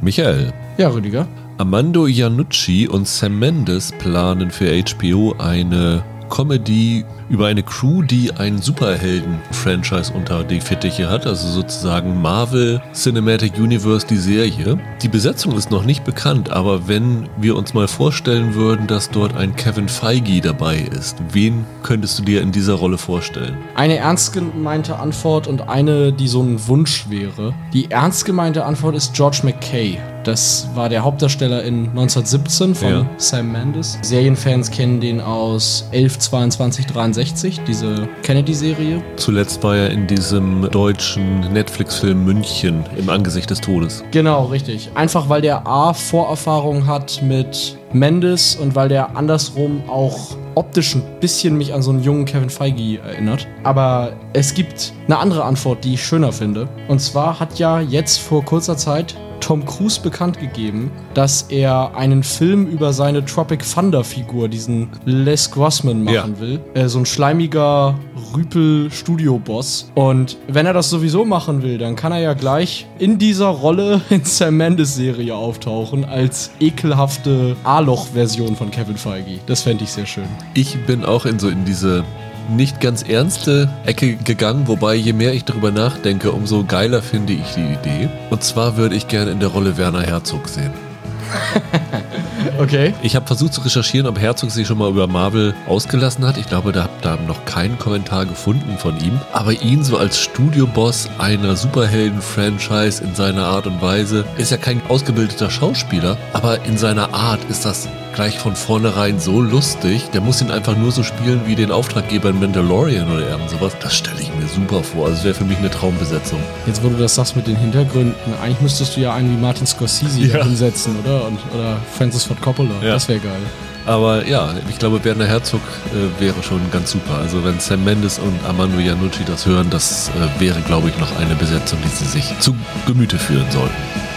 Michael. Ja, Rüdiger. Armando Iannucci und Sam Mendes planen für HBO eine Comedy über eine Crew, die ein Superhelden-Franchise unter die Fittiche hat, also sozusagen Marvel Cinematic Universe, die Serie. Die Besetzung ist noch nicht bekannt, aber wenn wir uns mal vorstellen würden, dass dort ein Kevin Feige dabei ist, wen könntest du dir in dieser Rolle vorstellen? Eine ernst gemeinte Antwort und eine, die so ein Wunsch wäre. Die ernst gemeinte Antwort ist George McKay. Das war der Hauptdarsteller in 1917 von ja. Sam Mendes. Serienfans kennen den aus 11, 22, 63 1960, diese Kennedy-Serie. Zuletzt war er in diesem deutschen Netflix-Film München im Angesicht des Todes. Genau, richtig. Einfach weil der A Vorerfahrung hat mit Mendes und weil der andersrum auch optisch ein bisschen mich an so einen jungen Kevin Feige erinnert. Aber es gibt eine andere Antwort, die ich schöner finde. Und zwar hat ja jetzt vor kurzer Zeit Tom Cruise bekannt gegeben, dass er einen Film über seine Tropic Thunder Figur, diesen Les Grossman, machen ja. will. Äh, so ein schleimiger Rüpel-Studio-Boss. Und wenn er das sowieso machen will, dann kann er ja gleich in dieser Rolle in Sam Mendes Serie auftauchen als ekelhafte A-Loch-Version von Kevin Feige. Das fände ich sehr schön. Ich bin auch in so in diese nicht ganz ernste Ecke gegangen, wobei je mehr ich darüber nachdenke, umso geiler finde ich die Idee. Und zwar würde ich gerne in der Rolle Werner Herzog sehen. okay. Ich habe versucht zu recherchieren, ob Herzog sich schon mal über Marvel ausgelassen hat. Ich glaube, da habe da noch keinen Kommentar gefunden von ihm. Aber ihn so als Studioboss einer Superhelden-Franchise in seiner Art und Weise ist ja kein ausgebildeter Schauspieler, aber in seiner Art ist das gleich von vornherein so lustig. Der muss ihn einfach nur so spielen wie den Auftraggeber in Mandalorian oder irgend sowas. Das stelle ich mir super vor. Also wäre für mich eine Traumbesetzung. Jetzt, wo du das sagst mit den Hintergründen, eigentlich müsstest du ja einen wie Martin Scorsese ja. hinsetzen, oder? Und, oder Francis Ford Coppola. Ja. Das wäre geil. Aber ja, ich glaube, Werner Herzog äh, wäre schon ganz super. Also wenn Sam Mendes und Armando Iannucci das hören, das äh, wäre, glaube ich, noch eine Besetzung, die sie sich zu Gemüte führen sollten.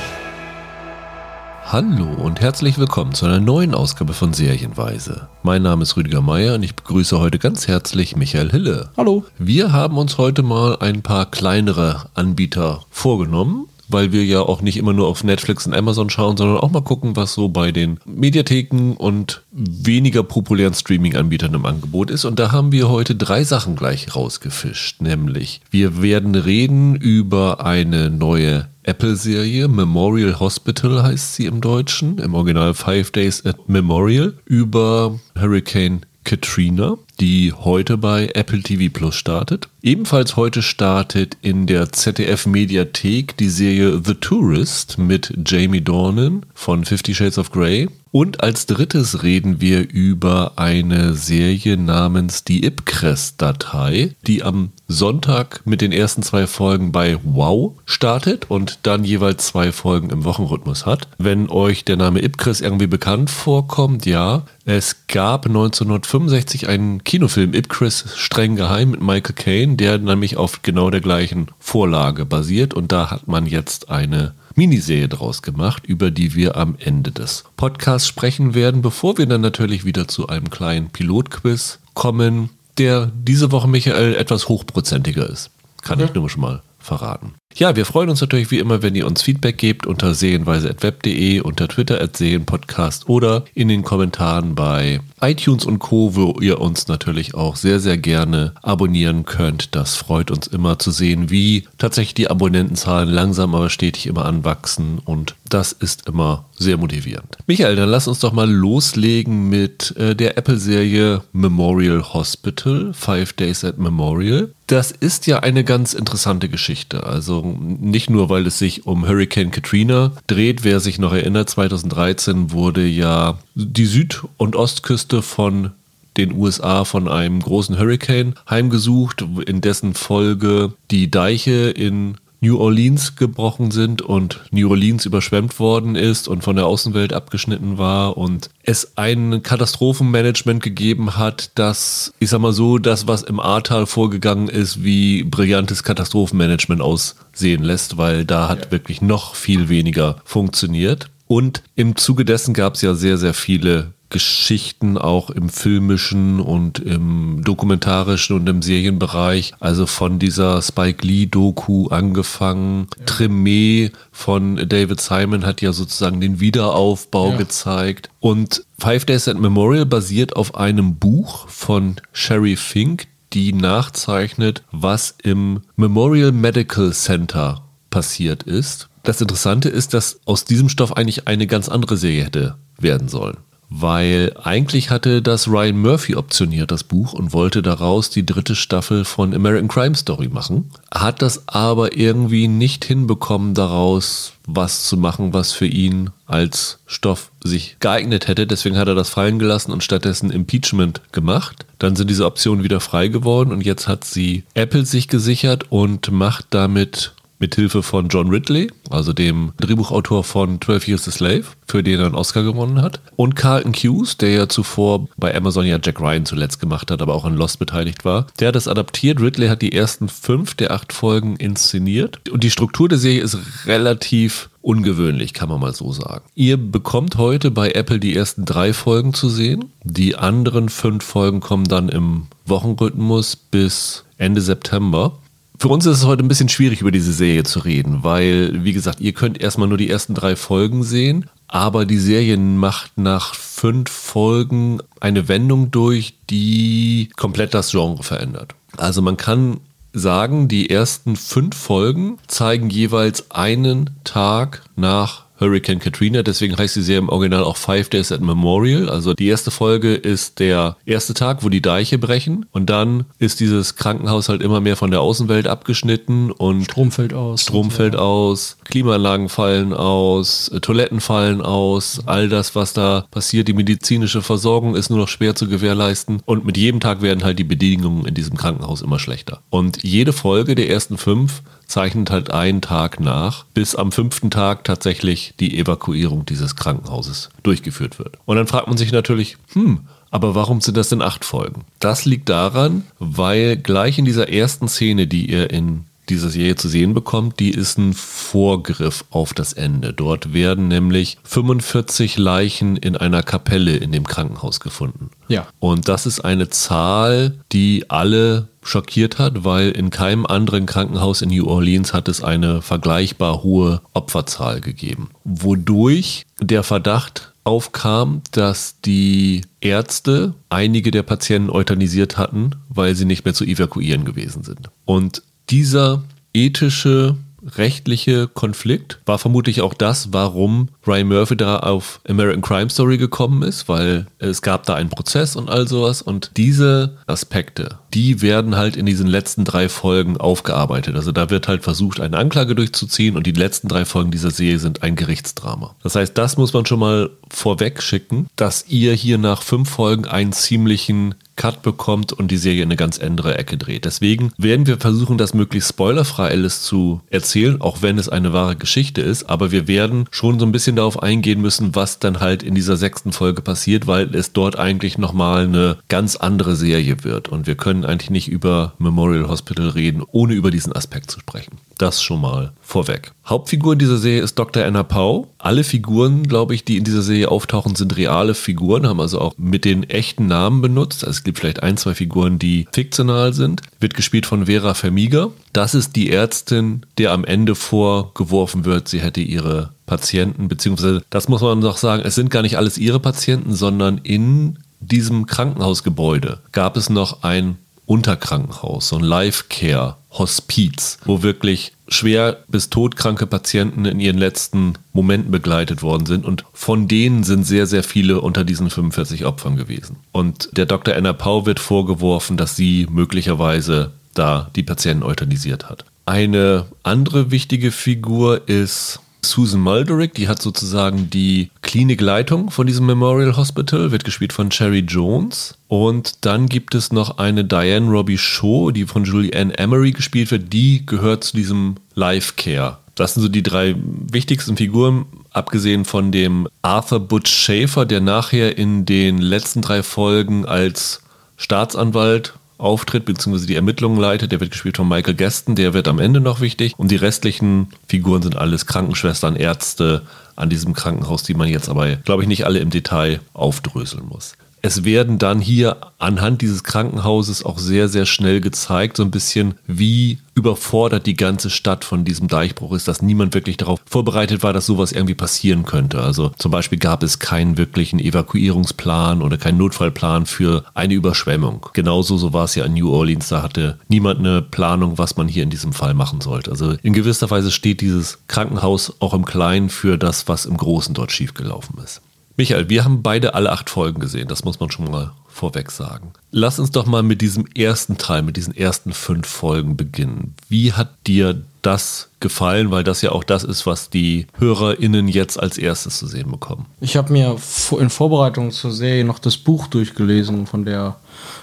Hallo und herzlich willkommen zu einer neuen Ausgabe von Serienweise. Mein Name ist Rüdiger Meier und ich begrüße heute ganz herzlich Michael Hille. Hallo. Wir haben uns heute mal ein paar kleinere Anbieter vorgenommen weil wir ja auch nicht immer nur auf Netflix und Amazon schauen, sondern auch mal gucken, was so bei den Mediatheken und weniger populären Streaming-Anbietern im Angebot ist. Und da haben wir heute drei Sachen gleich rausgefischt. Nämlich, wir werden reden über eine neue Apple-Serie, Memorial Hospital heißt sie im Deutschen, im Original Five Days at Memorial, über Hurricane Katrina, die heute bei Apple TV Plus startet. Ebenfalls heute startet in der ZDF Mediathek die Serie The Tourist mit Jamie Dornan von Fifty Shades of Grey. Und als drittes reden wir über eine Serie namens die Ipcrest-Datei, die am Sonntag mit den ersten zwei Folgen bei Wow startet und dann jeweils zwei Folgen im Wochenrhythmus hat. Wenn euch der Name Ipcrest irgendwie bekannt vorkommt, ja, es gab 1965 einen Kinofilm Ipcrest streng geheim mit Michael Caine, der nämlich auf genau der gleichen Vorlage basiert und da hat man jetzt eine Miniserie draus gemacht, über die wir am Ende des Podcasts sprechen werden, bevor wir dann natürlich wieder zu einem kleinen Pilotquiz kommen, der diese Woche Michael etwas hochprozentiger ist. Kann okay. ich nur schon mal verraten. Ja, wir freuen uns natürlich wie immer, wenn ihr uns Feedback gebt unter sehenweise.web.de, unter Twitter at sehenpodcast oder in den Kommentaren bei iTunes und Co., wo ihr uns natürlich auch sehr, sehr gerne abonnieren könnt. Das freut uns immer zu sehen, wie tatsächlich die Abonnentenzahlen langsam aber stetig immer anwachsen und das ist immer sehr motivierend. Michael, dann lass uns doch mal loslegen mit äh, der Apple-Serie Memorial Hospital, Five Days at Memorial. Das ist ja eine ganz interessante Geschichte. Also nicht nur, weil es sich um Hurricane Katrina dreht. Wer sich noch erinnert, 2013 wurde ja die Süd- und Ostküste von den USA von einem großen Hurricane heimgesucht, in dessen Folge die Deiche in New Orleans gebrochen sind und New Orleans überschwemmt worden ist und von der Außenwelt abgeschnitten war und es ein Katastrophenmanagement gegeben hat, das, ich sag mal so, das, was im Ahrtal vorgegangen ist, wie brillantes Katastrophenmanagement aussehen lässt, weil da hat wirklich noch viel weniger funktioniert. Und im Zuge dessen gab es ja sehr, sehr viele Geschichten auch im filmischen und im dokumentarischen und im Serienbereich. Also von dieser Spike Lee Doku angefangen. Ja. Tremé von David Simon hat ja sozusagen den Wiederaufbau ja. gezeigt. Und Five Days at Memorial basiert auf einem Buch von Sherry Fink, die nachzeichnet, was im Memorial Medical Center passiert ist. Das Interessante ist, dass aus diesem Stoff eigentlich eine ganz andere Serie hätte werden sollen weil eigentlich hatte das Ryan Murphy optioniert, das Buch, und wollte daraus die dritte Staffel von American Crime Story machen, hat das aber irgendwie nicht hinbekommen, daraus was zu machen, was für ihn als Stoff sich geeignet hätte. Deswegen hat er das fallen gelassen und stattdessen Impeachment gemacht. Dann sind diese Optionen wieder frei geworden und jetzt hat sie Apple sich gesichert und macht damit mithilfe von John Ridley, also dem Drehbuchautor von 12 Years a Slave, für den er einen Oscar gewonnen hat. Und Carlton Hughes, der ja zuvor bei Amazon ja Jack Ryan zuletzt gemacht hat, aber auch an Lost beteiligt war. Der hat das adaptiert. Ridley hat die ersten fünf der acht Folgen inszeniert. Und die Struktur der Serie ist relativ ungewöhnlich, kann man mal so sagen. Ihr bekommt heute bei Apple die ersten drei Folgen zu sehen. Die anderen fünf Folgen kommen dann im Wochenrhythmus bis Ende September. Für uns ist es heute ein bisschen schwierig, über diese Serie zu reden, weil, wie gesagt, ihr könnt erstmal nur die ersten drei Folgen sehen, aber die Serie macht nach fünf Folgen eine Wendung durch, die komplett das Genre verändert. Also man kann sagen, die ersten fünf Folgen zeigen jeweils einen Tag nach Hurricane Katrina, deswegen heißt die Serie im Original auch Five Days at Memorial. Also die erste Folge ist der erste Tag, wo die Deiche brechen und dann ist dieses Krankenhaus halt immer mehr von der Außenwelt abgeschnitten und Strom fällt aus. Strom fällt aus, Klimaanlagen fallen aus, Toiletten fallen aus, all das, was da passiert, die medizinische Versorgung ist nur noch schwer zu gewährleisten und mit jedem Tag werden halt die Bedingungen in diesem Krankenhaus immer schlechter. Und jede Folge der ersten fünf zeichnet halt einen Tag nach, bis am fünften Tag tatsächlich die Evakuierung dieses Krankenhauses durchgeführt wird. Und dann fragt man sich natürlich, hm, aber warum sind das denn acht Folgen? Das liegt daran, weil gleich in dieser ersten Szene, die ihr in dieser Serie zu sehen bekommt, die ist ein Vorgriff auf das Ende. Dort werden nämlich 45 Leichen in einer Kapelle in dem Krankenhaus gefunden. Ja. Und das ist eine Zahl, die alle schockiert hat, weil in keinem anderen Krankenhaus in New Orleans hat es eine vergleichbar hohe Opferzahl gegeben. Wodurch der Verdacht aufkam, dass die Ärzte einige der Patienten euthanisiert hatten, weil sie nicht mehr zu evakuieren gewesen sind. Und dieser ethische rechtliche Konflikt war vermutlich auch das, warum Ryan Murphy da auf American Crime Story gekommen ist, weil es gab da einen Prozess und all sowas und diese Aspekte, die werden halt in diesen letzten drei Folgen aufgearbeitet. Also da wird halt versucht, eine Anklage durchzuziehen und die letzten drei Folgen dieser Serie sind ein Gerichtsdrama. Das heißt, das muss man schon mal vorweg schicken, dass ihr hier nach fünf Folgen einen ziemlichen Cut bekommt und die Serie in eine ganz andere Ecke dreht. Deswegen werden wir versuchen, das möglichst spoilerfrei alles zu erzählen, auch wenn es eine wahre Geschichte ist. Aber wir werden schon so ein bisschen darauf eingehen müssen, was dann halt in dieser sechsten Folge passiert, weil es dort eigentlich nochmal eine ganz andere Serie wird. Und wir können eigentlich nicht über Memorial Hospital reden, ohne über diesen Aspekt zu sprechen. Das schon mal vorweg. Hauptfigur in dieser Serie ist Dr. Anna Pau. Alle Figuren, glaube ich, die in dieser Serie auftauchen, sind reale Figuren, haben also auch mit den echten Namen benutzt. Also es gibt vielleicht ein, zwei Figuren, die fiktional sind. Wird gespielt von Vera Vermiga. Das ist die Ärztin, der am Ende vorgeworfen wird, sie hätte ihre Patienten, beziehungsweise das muss man noch sagen, es sind gar nicht alles ihre Patienten, sondern in diesem Krankenhausgebäude gab es noch ein Unterkrankenhaus, so ein Life-Care-Hospiz, wo wirklich schwer bis todkranke Patienten in ihren letzten Momenten begleitet worden sind. Und von denen sind sehr, sehr viele unter diesen 45 Opfern gewesen. Und der Dr. Anna Pau wird vorgeworfen, dass sie möglicherweise da die Patienten euthanisiert hat. Eine andere wichtige Figur ist Susan Mulderick, die hat sozusagen die Klinikleitung von diesem Memorial Hospital, wird gespielt von Cherry Jones. Und dann gibt es noch eine Diane Robbie Shaw, die von Julie Ann Emery gespielt wird. Die gehört zu diesem Life Care. Das sind so die drei wichtigsten Figuren, abgesehen von dem Arthur Butch Schaefer, der nachher in den letzten drei Folgen als Staatsanwalt auftritt, beziehungsweise die Ermittlungen leitet. Der wird gespielt von Michael Gaston, der wird am Ende noch wichtig. Und die restlichen Figuren sind alles Krankenschwestern, Ärzte an diesem Krankenhaus, die man jetzt aber, glaube ich, nicht alle im Detail aufdröseln muss es werden dann hier anhand dieses Krankenhauses auch sehr, sehr schnell gezeigt, so ein bisschen, wie überfordert die ganze Stadt von diesem Deichbruch ist, dass niemand wirklich darauf vorbereitet war, dass sowas irgendwie passieren könnte. Also zum Beispiel gab es keinen wirklichen Evakuierungsplan oder keinen Notfallplan für eine Überschwemmung. Genauso so war es ja in New Orleans, da hatte niemand eine Planung, was man hier in diesem Fall machen sollte. Also in gewisser Weise steht dieses Krankenhaus auch im Kleinen für das, was im Großen dort schiefgelaufen ist. Michael, wir haben beide alle acht Folgen gesehen, das muss man schon mal vorweg sagen. Lass uns doch mal mit diesem ersten Teil, mit diesen ersten fünf Folgen beginnen. Wie hat dir das gefallen, weil das ja auch das ist, was die HörerInnen jetzt als erstes zu sehen bekommen? Ich habe mir in Vorbereitung zur Serie noch das Buch durchgelesen von der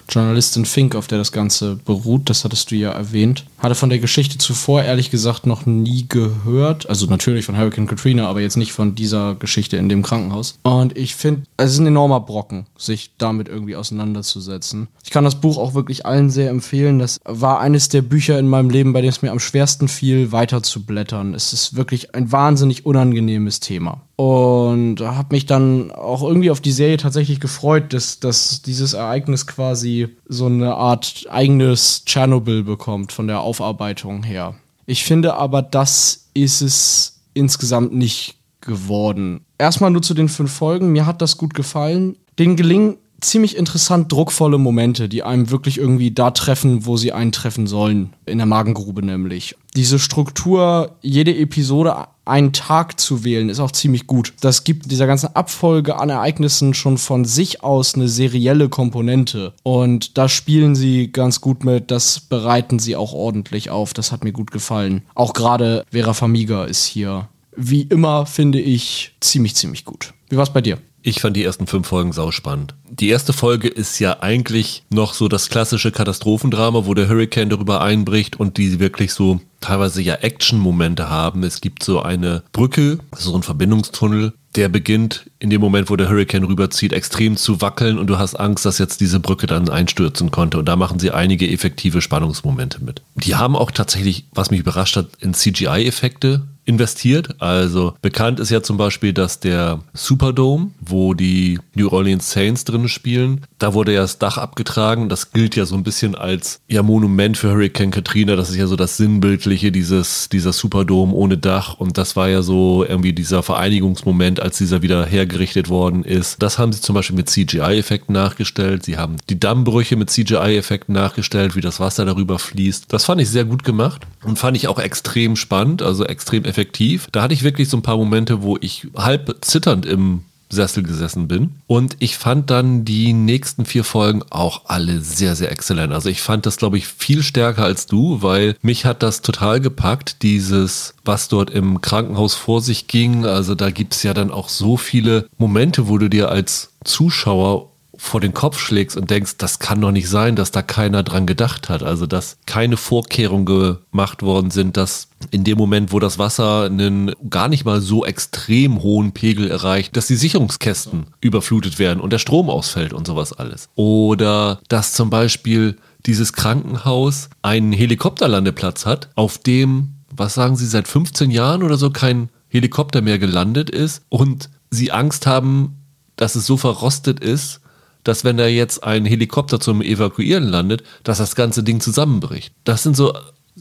Journalistin Fink, auf der das Ganze beruht. Das hattest du ja erwähnt. Hatte von der Geschichte zuvor ehrlich gesagt noch nie gehört. Also natürlich von Hurricane Katrina, aber jetzt nicht von dieser Geschichte in dem Krankenhaus. Und ich finde, es ist ein enormer Brocken, sich damit irgendwie auseinanderzusetzen. Ich kann das Buch auch wirklich allen sehr empfehlen. Das war eines der Bücher in meinem Leben, bei dem es mir am schwersten fiel, weiterzublättern. Es ist wirklich ein wahnsinnig unangenehmes Thema. Und habe mich dann auch irgendwie auf die Serie tatsächlich gefreut, dass, dass dieses Ereignis quasi so eine Art eigenes Tschernobyl bekommt von der Aufarbeitung her. Ich finde aber, das ist es insgesamt nicht geworden. Erstmal nur zu den fünf Folgen. Mir hat das gut gefallen. Den gelingen ziemlich interessant druckvolle Momente, die einem wirklich irgendwie da treffen, wo sie einen treffen sollen. In der Magengrube nämlich. Diese Struktur, jede Episode einen Tag zu wählen, ist auch ziemlich gut. Das gibt dieser ganzen Abfolge an Ereignissen schon von sich aus eine serielle Komponente. Und da spielen sie ganz gut mit, das bereiten sie auch ordentlich auf. Das hat mir gut gefallen. Auch gerade Vera Famiga ist hier, wie immer, finde ich, ziemlich, ziemlich gut. Wie war's bei dir? Ich fand die ersten fünf Folgen sauspannend. Die erste Folge ist ja eigentlich noch so das klassische Katastrophendrama, wo der Hurricane darüber einbricht und die wirklich so teilweise ja Action-Momente haben. Es gibt so eine Brücke, so ein Verbindungstunnel, der beginnt in dem Moment, wo der Hurricane rüberzieht, extrem zu wackeln und du hast Angst, dass jetzt diese Brücke dann einstürzen konnte. Und da machen sie einige effektive Spannungsmomente mit. Die haben auch tatsächlich, was mich überrascht hat, in CGI-Effekte investiert. Also bekannt ist ja zum Beispiel, dass der Superdome, wo die New Orleans Saints drin spielen, da wurde ja das Dach abgetragen. Das gilt ja so ein bisschen als ja Monument für Hurricane Katrina. Das ist ja so das Sinnbildliche dieses, dieser Superdome ohne Dach. Und das war ja so irgendwie dieser Vereinigungsmoment, als dieser wieder hergerichtet worden ist. Das haben sie zum Beispiel mit CGI-Effekten nachgestellt. Sie haben die Dammbrüche mit CGI-Effekten nachgestellt, wie das Wasser darüber fließt. Das fand ich sehr gut gemacht und fand ich auch extrem spannend, also extrem effektiv effektiv. Da hatte ich wirklich so ein paar Momente, wo ich halb zitternd im Sessel gesessen bin. Und ich fand dann die nächsten vier Folgen auch alle sehr, sehr exzellent. Also ich fand das, glaube ich, viel stärker als du, weil mich hat das total gepackt, dieses, was dort im Krankenhaus vor sich ging. Also da gibt es ja dann auch so viele Momente, wo du dir als Zuschauer vor den Kopf schlägst und denkst, das kann doch nicht sein, dass da keiner dran gedacht hat. Also, dass keine Vorkehrungen gemacht worden sind, dass in dem Moment, wo das Wasser einen gar nicht mal so extrem hohen Pegel erreicht, dass die Sicherungskästen überflutet werden und der Strom ausfällt und sowas alles. Oder dass zum Beispiel dieses Krankenhaus einen Helikopterlandeplatz hat, auf dem, was sagen Sie, seit 15 Jahren oder so kein Helikopter mehr gelandet ist und sie Angst haben, dass es so verrostet ist, dass wenn da jetzt ein Helikopter zum Evakuieren landet, dass das ganze Ding zusammenbricht. Das sind so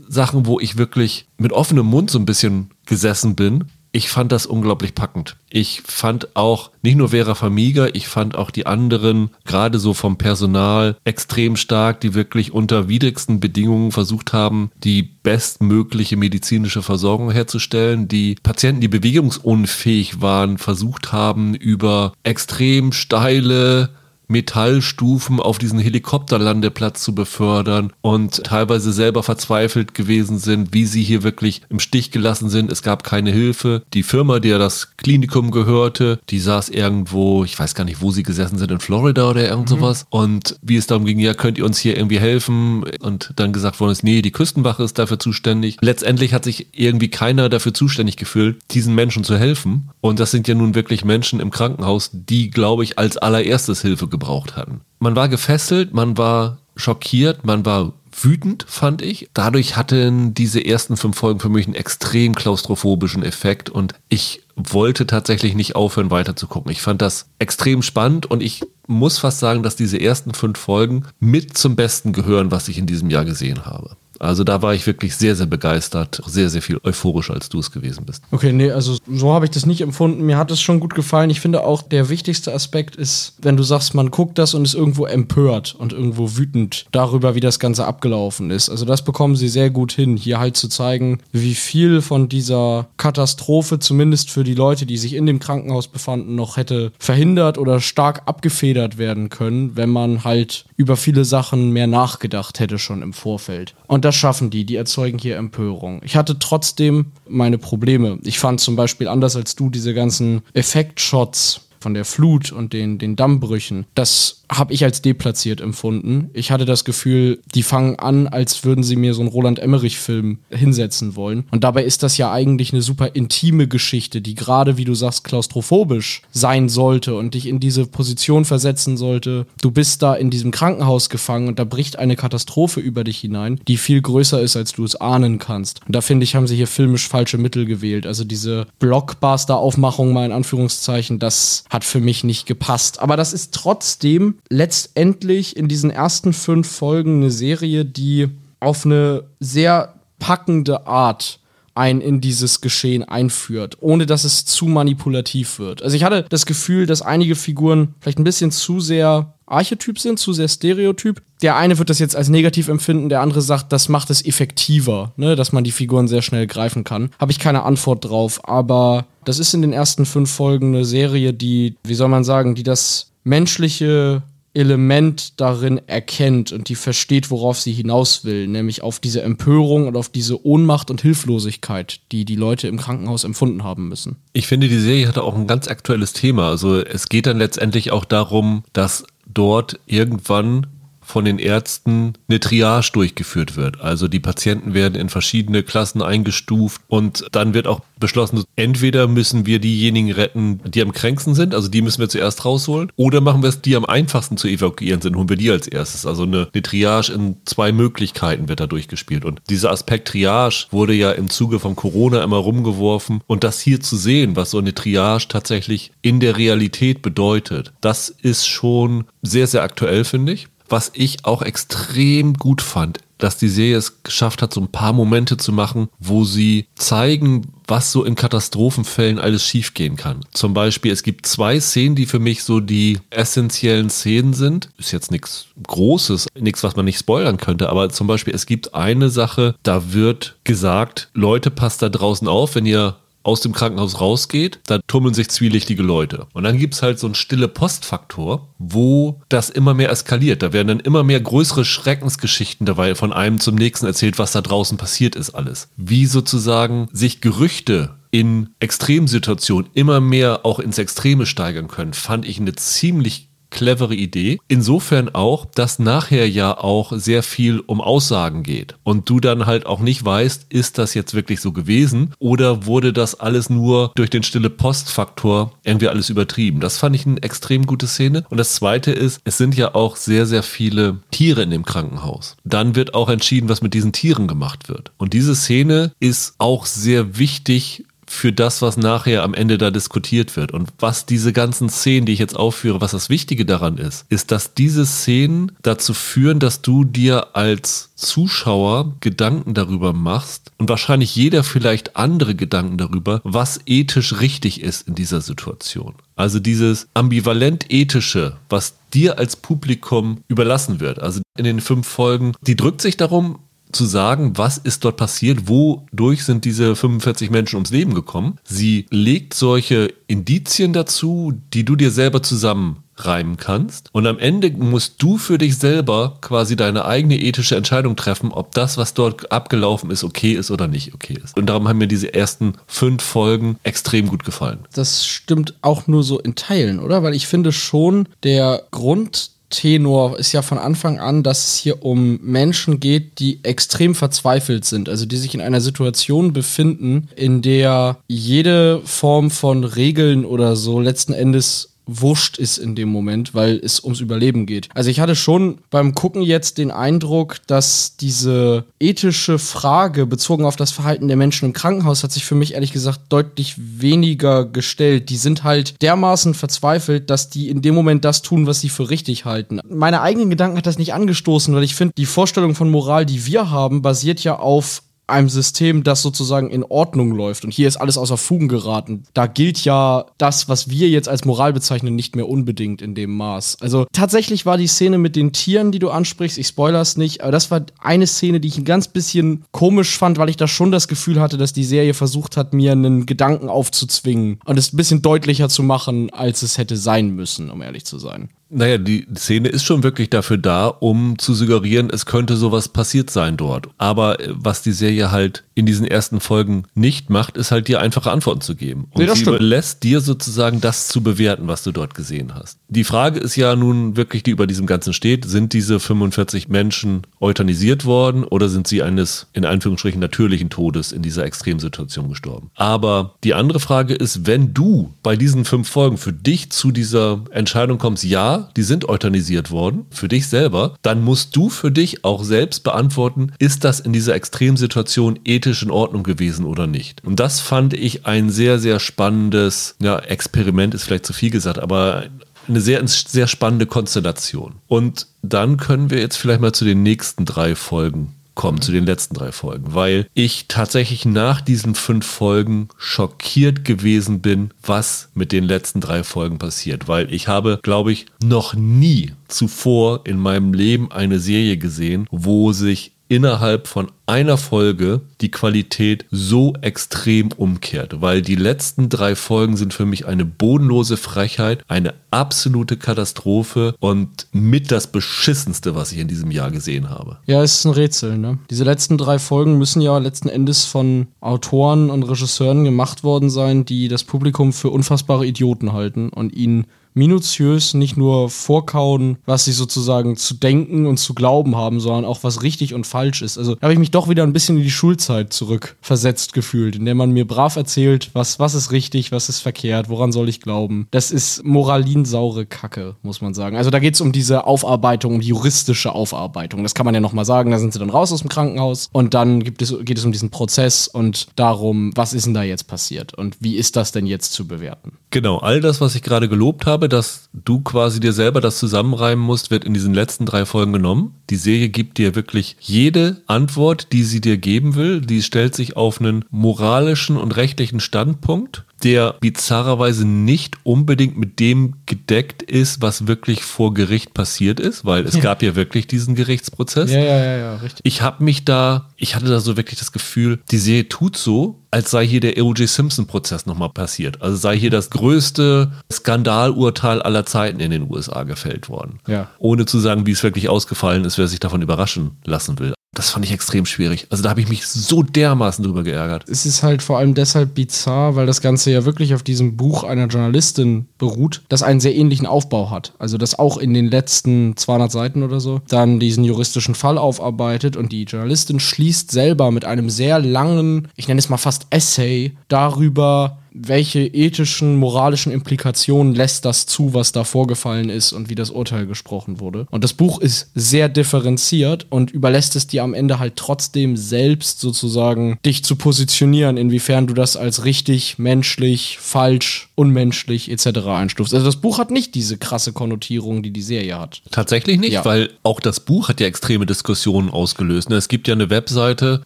Sachen, wo ich wirklich mit offenem Mund so ein bisschen gesessen bin. Ich fand das unglaublich packend. Ich fand auch nicht nur Vera Famiga, ich fand auch die anderen, gerade so vom Personal, extrem stark, die wirklich unter widrigsten Bedingungen versucht haben, die bestmögliche medizinische Versorgung herzustellen. Die Patienten, die bewegungsunfähig waren, versucht haben, über extrem steile Metallstufen auf diesen Helikopterlandeplatz zu befördern und teilweise selber verzweifelt gewesen sind, wie sie hier wirklich im Stich gelassen sind. Es gab keine Hilfe. Die Firma, der das Klinikum gehörte, die saß irgendwo, ich weiß gar nicht, wo sie gesessen sind, in Florida oder irgend mhm. sowas. Mhm. Und wie es darum ging, ja, könnt ihr uns hier irgendwie helfen? Und dann gesagt worden ist, nee, die Küstenwache ist dafür zuständig. Letztendlich hat sich irgendwie keiner dafür zuständig gefühlt, diesen Menschen zu helfen. Und das sind ja nun wirklich Menschen im Krankenhaus, die, glaube ich, als allererstes Hilfe gebraucht hatten. Man war gefesselt, man war schockiert, man war wütend, fand ich. Dadurch hatten diese ersten fünf Folgen für mich einen extrem klaustrophobischen Effekt und ich wollte tatsächlich nicht aufhören, weiter zu gucken. Ich fand das extrem spannend und ich muss fast sagen, dass diese ersten fünf Folgen mit zum Besten gehören, was ich in diesem Jahr gesehen habe. Also da war ich wirklich sehr, sehr begeistert, sehr, sehr viel euphorischer, als du es gewesen bist. Okay, nee, also so habe ich das nicht empfunden. Mir hat es schon gut gefallen. Ich finde auch, der wichtigste Aspekt ist, wenn du sagst, man guckt das und ist irgendwo empört und irgendwo wütend darüber, wie das Ganze abgelaufen ist. Also das bekommen sie sehr gut hin, hier halt zu zeigen, wie viel von dieser Katastrophe zumindest für die Leute, die sich in dem Krankenhaus befanden, noch hätte verhindert oder stark abgefedert werden können, wenn man halt über viele Sachen mehr nachgedacht hätte schon im Vorfeld. Und das schaffen die, die erzeugen hier Empörung. Ich hatte trotzdem meine Probleme. Ich fand zum Beispiel anders als du diese ganzen Effektshots von der Flut und den, den Dammbrüchen. Das habe ich als deplatziert empfunden. Ich hatte das Gefühl, die fangen an, als würden sie mir so einen Roland Emmerich-Film hinsetzen wollen. Und dabei ist das ja eigentlich eine super intime Geschichte, die gerade, wie du sagst, klaustrophobisch sein sollte und dich in diese Position versetzen sollte. Du bist da in diesem Krankenhaus gefangen und da bricht eine Katastrophe über dich hinein, die viel größer ist, als du es ahnen kannst. Und da finde ich, haben sie hier filmisch falsche Mittel gewählt. Also diese Blockbuster-Aufmachung mal in Anführungszeichen, das hat für mich nicht gepasst. Aber das ist trotzdem letztendlich in diesen ersten fünf Folgen eine Serie, die auf eine sehr packende Art ein in dieses Geschehen einführt, ohne dass es zu manipulativ wird. Also ich hatte das Gefühl, dass einige Figuren vielleicht ein bisschen zu sehr Archetyp sind, zu sehr Stereotyp. Der eine wird das jetzt als negativ empfinden, der andere sagt, das macht es effektiver, ne, dass man die Figuren sehr schnell greifen kann. Habe ich keine Antwort drauf, aber das ist in den ersten fünf Folgen eine Serie, die, wie soll man sagen, die das menschliche Element darin erkennt und die versteht, worauf sie hinaus will, nämlich auf diese Empörung und auf diese Ohnmacht und Hilflosigkeit, die die Leute im Krankenhaus empfunden haben müssen. Ich finde, die Serie hatte auch ein ganz aktuelles Thema. Also es geht dann letztendlich auch darum, dass dort irgendwann von den Ärzten eine Triage durchgeführt wird. Also die Patienten werden in verschiedene Klassen eingestuft und dann wird auch beschlossen, entweder müssen wir diejenigen retten, die am kränksten sind, also die müssen wir zuerst rausholen, oder machen wir es, die am einfachsten zu evakuieren sind, holen wir die als erstes. Also eine, eine Triage in zwei Möglichkeiten wird da durchgespielt. Und dieser Aspekt Triage wurde ja im Zuge von Corona immer rumgeworfen. Und das hier zu sehen, was so eine Triage tatsächlich in der Realität bedeutet, das ist schon sehr, sehr aktuell, finde ich. Was ich auch extrem gut fand, dass die Serie es geschafft hat, so ein paar Momente zu machen, wo sie zeigen, was so in Katastrophenfällen alles schiefgehen kann. Zum Beispiel, es gibt zwei Szenen, die für mich so die essentiellen Szenen sind. Ist jetzt nichts Großes, nichts, was man nicht spoilern könnte, aber zum Beispiel, es gibt eine Sache, da wird gesagt, Leute, passt da draußen auf, wenn ihr aus dem Krankenhaus rausgeht, da tummeln sich zwielichtige Leute. Und dann gibt es halt so einen stille Postfaktor, wo das immer mehr eskaliert. Da werden dann immer mehr größere Schreckensgeschichten dabei von einem zum nächsten erzählt, was da draußen passiert ist alles. Wie sozusagen sich Gerüchte in Extremsituationen immer mehr auch ins Extreme steigern können, fand ich eine ziemlich clevere Idee. Insofern auch, dass nachher ja auch sehr viel um Aussagen geht und du dann halt auch nicht weißt, ist das jetzt wirklich so gewesen oder wurde das alles nur durch den stille Postfaktor irgendwie alles übertrieben. Das fand ich eine extrem gute Szene. Und das zweite ist, es sind ja auch sehr, sehr viele Tiere in dem Krankenhaus. Dann wird auch entschieden, was mit diesen Tieren gemacht wird. Und diese Szene ist auch sehr wichtig für das, was nachher am Ende da diskutiert wird. Und was diese ganzen Szenen, die ich jetzt aufführe, was das Wichtige daran ist, ist, dass diese Szenen dazu führen, dass du dir als Zuschauer Gedanken darüber machst und wahrscheinlich jeder vielleicht andere Gedanken darüber, was ethisch richtig ist in dieser Situation. Also dieses ambivalent ethische, was dir als Publikum überlassen wird. Also in den fünf Folgen, die drückt sich darum, zu sagen, was ist dort passiert, wodurch sind diese 45 Menschen ums Leben gekommen. Sie legt solche Indizien dazu, die du dir selber zusammenreimen kannst. Und am Ende musst du für dich selber quasi deine eigene ethische Entscheidung treffen, ob das, was dort abgelaufen ist, okay ist oder nicht okay ist. Und darum haben mir diese ersten fünf Folgen extrem gut gefallen. Das stimmt auch nur so in Teilen, oder? Weil ich finde schon, der Grund Tenor ist ja von Anfang an, dass es hier um Menschen geht, die extrem verzweifelt sind, also die sich in einer Situation befinden, in der jede Form von Regeln oder so letzten Endes wurscht ist in dem Moment, weil es ums Überleben geht. Also ich hatte schon beim Gucken jetzt den Eindruck, dass diese ethische Frage bezogen auf das Verhalten der Menschen im Krankenhaus hat sich für mich ehrlich gesagt deutlich weniger gestellt. Die sind halt dermaßen verzweifelt, dass die in dem Moment das tun, was sie für richtig halten. Meine eigenen Gedanken hat das nicht angestoßen, weil ich finde, die Vorstellung von Moral, die wir haben, basiert ja auf einem System, das sozusagen in Ordnung läuft. Und hier ist alles außer Fugen geraten. Da gilt ja das, was wir jetzt als Moral bezeichnen, nicht mehr unbedingt in dem Maß. Also tatsächlich war die Szene mit den Tieren, die du ansprichst, ich spoiler's nicht, aber das war eine Szene, die ich ein ganz bisschen komisch fand, weil ich da schon das Gefühl hatte, dass die Serie versucht hat, mir einen Gedanken aufzuzwingen und es ein bisschen deutlicher zu machen, als es hätte sein müssen, um ehrlich zu sein. Naja, die Szene ist schon wirklich dafür da, um zu suggerieren, es könnte sowas passiert sein dort. Aber äh, was die Serie halt in diesen ersten Folgen nicht macht, ist halt dir einfache Antworten zu geben. Und Nee, das sie stimmt. lässt dir sozusagen das zu bewerten, was du dort gesehen hast. Die Frage ist ja nun wirklich, die über diesem Ganzen steht, sind diese 45 Menschen euthanisiert worden oder sind sie eines in Anführungsstrichen natürlichen Todes in dieser Extremsituation gestorben? Aber die andere Frage ist, wenn du bei diesen fünf Folgen für dich zu dieser Entscheidung kommst, ja, die sind euthanisiert worden, für dich selber, dann musst du für dich auch selbst beantworten, ist das in dieser Extremsituation ethisch in Ordnung gewesen oder nicht? Und das fand ich ein sehr, sehr spannendes, ja, Experiment ist vielleicht zu viel gesagt, aber eine sehr, sehr spannende Konstellation. Und dann können wir jetzt vielleicht mal zu den nächsten drei Folgen kommen, zu den letzten drei Folgen, weil ich tatsächlich nach diesen fünf Folgen schockiert gewesen bin, was mit den letzten drei Folgen passiert, weil ich habe, glaube ich, noch nie zuvor in meinem Leben eine Serie gesehen, wo sich innerhalb von einer Folge die Qualität so extrem umkehrt, weil die letzten drei Folgen sind für mich eine bodenlose Frechheit, eine absolute Katastrophe und mit das beschissenste, was ich in diesem Jahr gesehen habe. Ja, es ist ein Rätsel, ne? Diese letzten drei Folgen müssen ja letzten Endes von Autoren und Regisseuren gemacht worden sein, die das Publikum für unfassbare Idioten halten und ihnen minutiös nicht nur vorkauen, was sie sozusagen zu denken und zu glauben haben, sondern auch was richtig und falsch ist. Also habe ich mich doch wieder ein bisschen in die Schulzeit zurückversetzt gefühlt, in der man mir brav erzählt, was, was ist richtig, was ist verkehrt, woran soll ich glauben. Das ist moralinsaure Kacke, muss man sagen. Also da geht es um diese Aufarbeitung, um die juristische Aufarbeitung. Das kann man ja nochmal sagen. Da sind sie dann raus aus dem Krankenhaus und dann gibt es, geht es um diesen Prozess und darum, was ist denn da jetzt passiert und wie ist das denn jetzt zu bewerten. Genau, all das, was ich gerade gelobt habe, dass du quasi dir selber das zusammenreimen musst, wird in diesen letzten drei Folgen genommen. Die Serie gibt dir wirklich jede Antwort, die sie dir geben will. Die stellt sich auf einen moralischen und rechtlichen Standpunkt, der bizarrerweise nicht unbedingt mit dem gedeckt ist, was wirklich vor Gericht passiert ist, weil es gab ja wirklich diesen Gerichtsprozess. Ja, ja, ja, ja, richtig. Ich habe mich da, ich hatte da so wirklich das Gefühl, die Serie tut so, als sei hier der O.J. Simpson-Prozess nochmal passiert. Also sei hier das größte Skandalurteil aller Zeiten in den USA gefällt worden. Ja. Ohne zu sagen, wie es wirklich ausgefallen ist, wer sich davon überraschen lassen will. Das fand ich extrem schwierig. Also da habe ich mich so dermaßen drüber geärgert. Es ist halt vor allem deshalb bizarr, weil das Ganze ja wirklich auf diesem Buch einer Journalistin beruht, das einen sehr ähnlichen Aufbau hat. Also das auch in den letzten 200 Seiten oder so dann diesen juristischen Fall aufarbeitet und die Journalistin schließt selber mit einem sehr langen, ich nenne es mal fast Essay, darüber, welche ethischen, moralischen Implikationen lässt das zu, was da vorgefallen ist und wie das Urteil gesprochen wurde. Und das Buch ist sehr differenziert und überlässt es dir am Ende halt trotzdem selbst sozusagen dich zu positionieren, inwiefern du das als richtig, menschlich, falsch, unmenschlich etc. einstufst. Also das Buch hat nicht diese krasse Konnotierung, die die Serie hat. Tatsächlich nicht, Ja. weil auch das Buch hat ja extreme Diskussionen ausgelöst. ne? Es gibt ja eine Webseite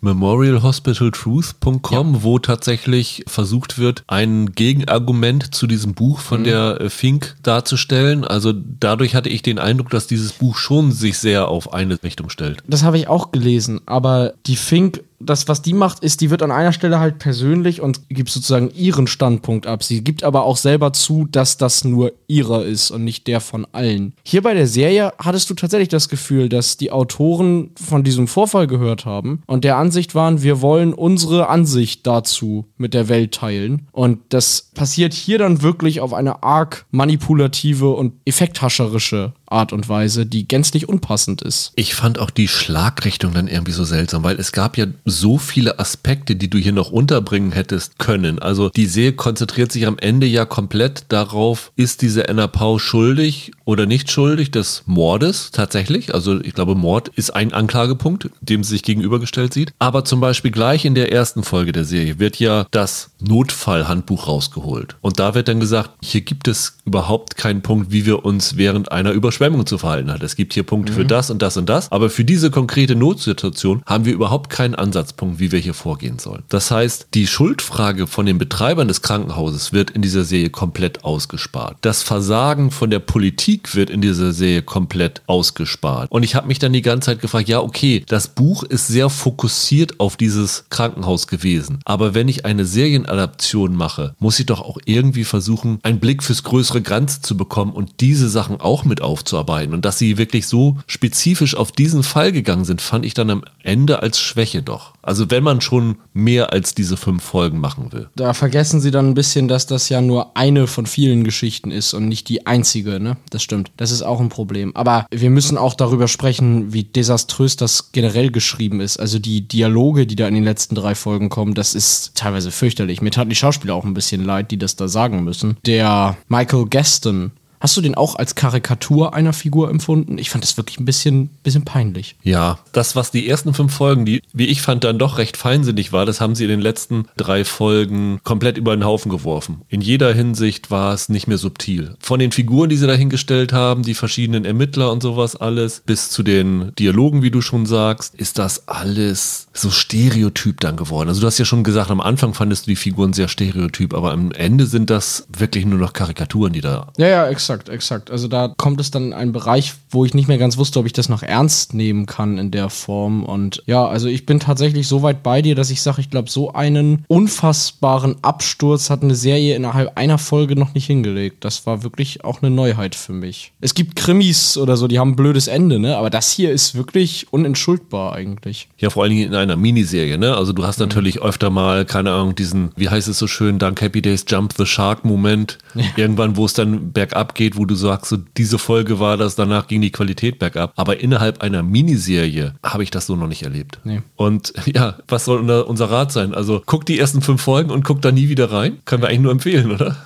memorialhospitaltruth.com, wo tatsächlich versucht wird, ein Gegenargument zu diesem Buch von der äh, Fink darzustellen. Also dadurch hatte ich den Eindruck, dass dieses Buch schon sich sehr auf eine Richtung stellt. Das habe ich auch gelesen, aber die Fink, das, was die macht, ist, die wird an einer Stelle halt persönlich und gibt sozusagen ihren Standpunkt ab. Sie gibt aber auch selber zu, dass das nur ihrer ist und nicht der von allen. Hier bei der Serie hattest du tatsächlich das Gefühl, dass die Autoren von diesem Vorfall gehört haben und der Ansicht waren, wir wollen unsere Ansicht dazu mit der Welt teilen. Und das passiert hier dann wirklich auf eine arg manipulative und effekthascherische Art und Weise, die gänzlich unpassend ist. Ich fand auch die Schlagrichtung dann irgendwie so seltsam, weil es gab ja so viele Aspekte, die du hier noch unterbringen hättest können. Also die Serie konzentriert sich am Ende ja komplett darauf, ist diese Anna Pau schuldig oder nicht schuldig des Mordes tatsächlich. Also ich glaube, Mord ist ein Anklagepunkt, dem sie sich gegenübergestellt sieht. Aber zum Beispiel gleich in der ersten Folge der Serie wird ja das Notfallhandbuch rausgeholt. Und da wird dann gesagt, hier gibt es überhaupt keinen Punkt, wie wir uns während einer Überschwemmung zu verhalten hat. Es gibt hier Punkte mhm. für das und das und das. Aber für diese konkrete Notsituation haben wir überhaupt keinen Ansatzpunkt, wie wir hier vorgehen sollen. Das heißt, die Schuldfrage von den Betreibern des Krankenhauses wird in dieser Serie komplett ausgespart. Das Versagen von der Politik wird in dieser Serie komplett ausgespart. Und ich habe mich dann die ganze Zeit gefragt, ja, okay, das Buch ist sehr fokussiert auf dieses Krankenhaus gewesen. Aber wenn ich eine Serienadaption mache, muss ich doch auch irgendwie versuchen, einen Blick fürs größere Ganze zu bekommen und diese Sachen auch mit aufzuarbeiten. Und dass sie wirklich so spezifisch auf diesen Fall gegangen sind, fand ich dann am Ende als Schwäche doch. Also wenn man schon mehr als diese fünf Folgen machen will. Da vergessen sie dann ein bisschen, dass das ja nur eine von vielen Geschichten ist und nicht die einzige, ne? Das stimmt. Das ist auch ein Problem. Aber wir müssen auch darüber sprechen, wie desaströs das generell geschrieben ist. Also die Dialoge, die da in den letzten drei Folgen kommen, das ist teilweise fürchterlich. Mir taten die Schauspieler auch ein bisschen leid, die das da sagen müssen. Der Michael Gaston, Hast du den auch als Karikatur einer Figur empfunden? Ich fand das wirklich ein bisschen, bisschen peinlich. Ja, das, was die ersten fünf Folgen, die, wie ich fand, dann doch recht feinsinnig war, das haben sie in den letzten drei Folgen komplett über den Haufen geworfen. In jeder Hinsicht war es nicht mehr subtil. Von den Figuren, die sie dahingestellt haben, die verschiedenen Ermittler und sowas alles, bis zu den Dialogen, wie du schon sagst, ist das alles so stereotyp dann geworden. Also du hast ja schon gesagt, am Anfang fandest du die Figuren sehr stereotyp, aber am Ende sind das wirklich nur noch Karikaturen, die da. Ja, ja, exakt exakt, exakt. Also da kommt es dann in einen Bereich, wo ich nicht mehr ganz wusste, ob ich das noch ernst nehmen kann in der Form. Und ja, also ich bin tatsächlich so weit bei dir, dass ich sage, ich glaube, so einen unfassbaren Absturz hat eine Serie innerhalb einer Folge noch nicht hingelegt. Das war wirklich auch eine Neuheit für mich. Es gibt Krimis oder so, die haben ein blödes Ende, ne? Aber das hier ist wirklich unentschuldbar eigentlich. Ja, vor allen Dingen in einer Miniserie, ne? Also du hast mhm. natürlich öfter mal, keine Ahnung, diesen, wie heißt es so schön, Dank Happy Days Jump the Shark Moment. Ja. Irgendwann, wo es dann bergab geht geht, wo du sagst, so diese Folge war das, danach ging die Qualität bergab. Aber innerhalb einer Miniserie habe ich das so noch nicht erlebt. Nee. Und ja, was soll unser Rat sein? Also guck die ersten fünf Folgen und guck da nie wieder rein. Können wir eigentlich nur empfehlen, oder?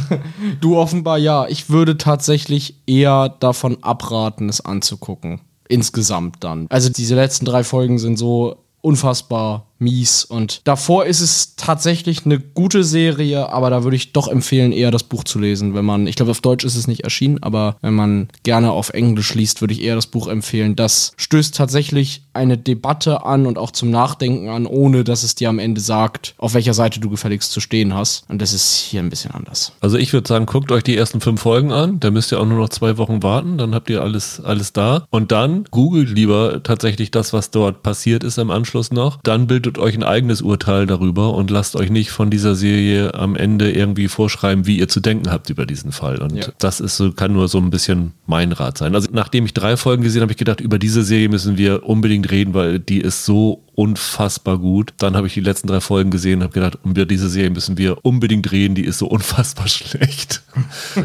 du offenbar ja. Ich würde tatsächlich eher davon abraten, es anzugucken. Insgesamt dann. Also diese letzten drei Folgen sind so unfassbar mies. Und davor ist es tatsächlich eine gute Serie, aber da würde ich doch empfehlen, eher das Buch zu lesen, wenn man, ich glaube, auf Deutsch ist es nicht erschienen, aber wenn man gerne auf Englisch liest, würde ich eher das Buch empfehlen. Das stößt tatsächlich eine Debatte an und auch zum Nachdenken an, ohne dass es dir am Ende sagt, auf welcher Seite du gefälligst zu stehen hast. Und das ist hier ein bisschen anders. Also ich würde sagen, guckt euch die ersten fünf Folgen an, da müsst ihr auch nur noch zwei Wochen warten, dann habt ihr alles, alles da. Und dann googelt lieber tatsächlich das, was dort passiert ist im Anschluss noch. Dann bildet bildet euch ein eigenes Urteil darüber und lasst euch nicht von dieser Serie am Ende irgendwie vorschreiben, wie ihr zu denken habt über diesen Fall. Und ja. das ist so, kann nur so ein bisschen mein Rat sein. Also nachdem ich drei Folgen gesehen habe, habe ich gedacht, über diese Serie müssen wir unbedingt reden, weil die ist so unfassbar gut. Dann habe ich die letzten drei Folgen gesehen und habe gedacht, über diese Serie müssen wir unbedingt reden, die ist so unfassbar schlecht.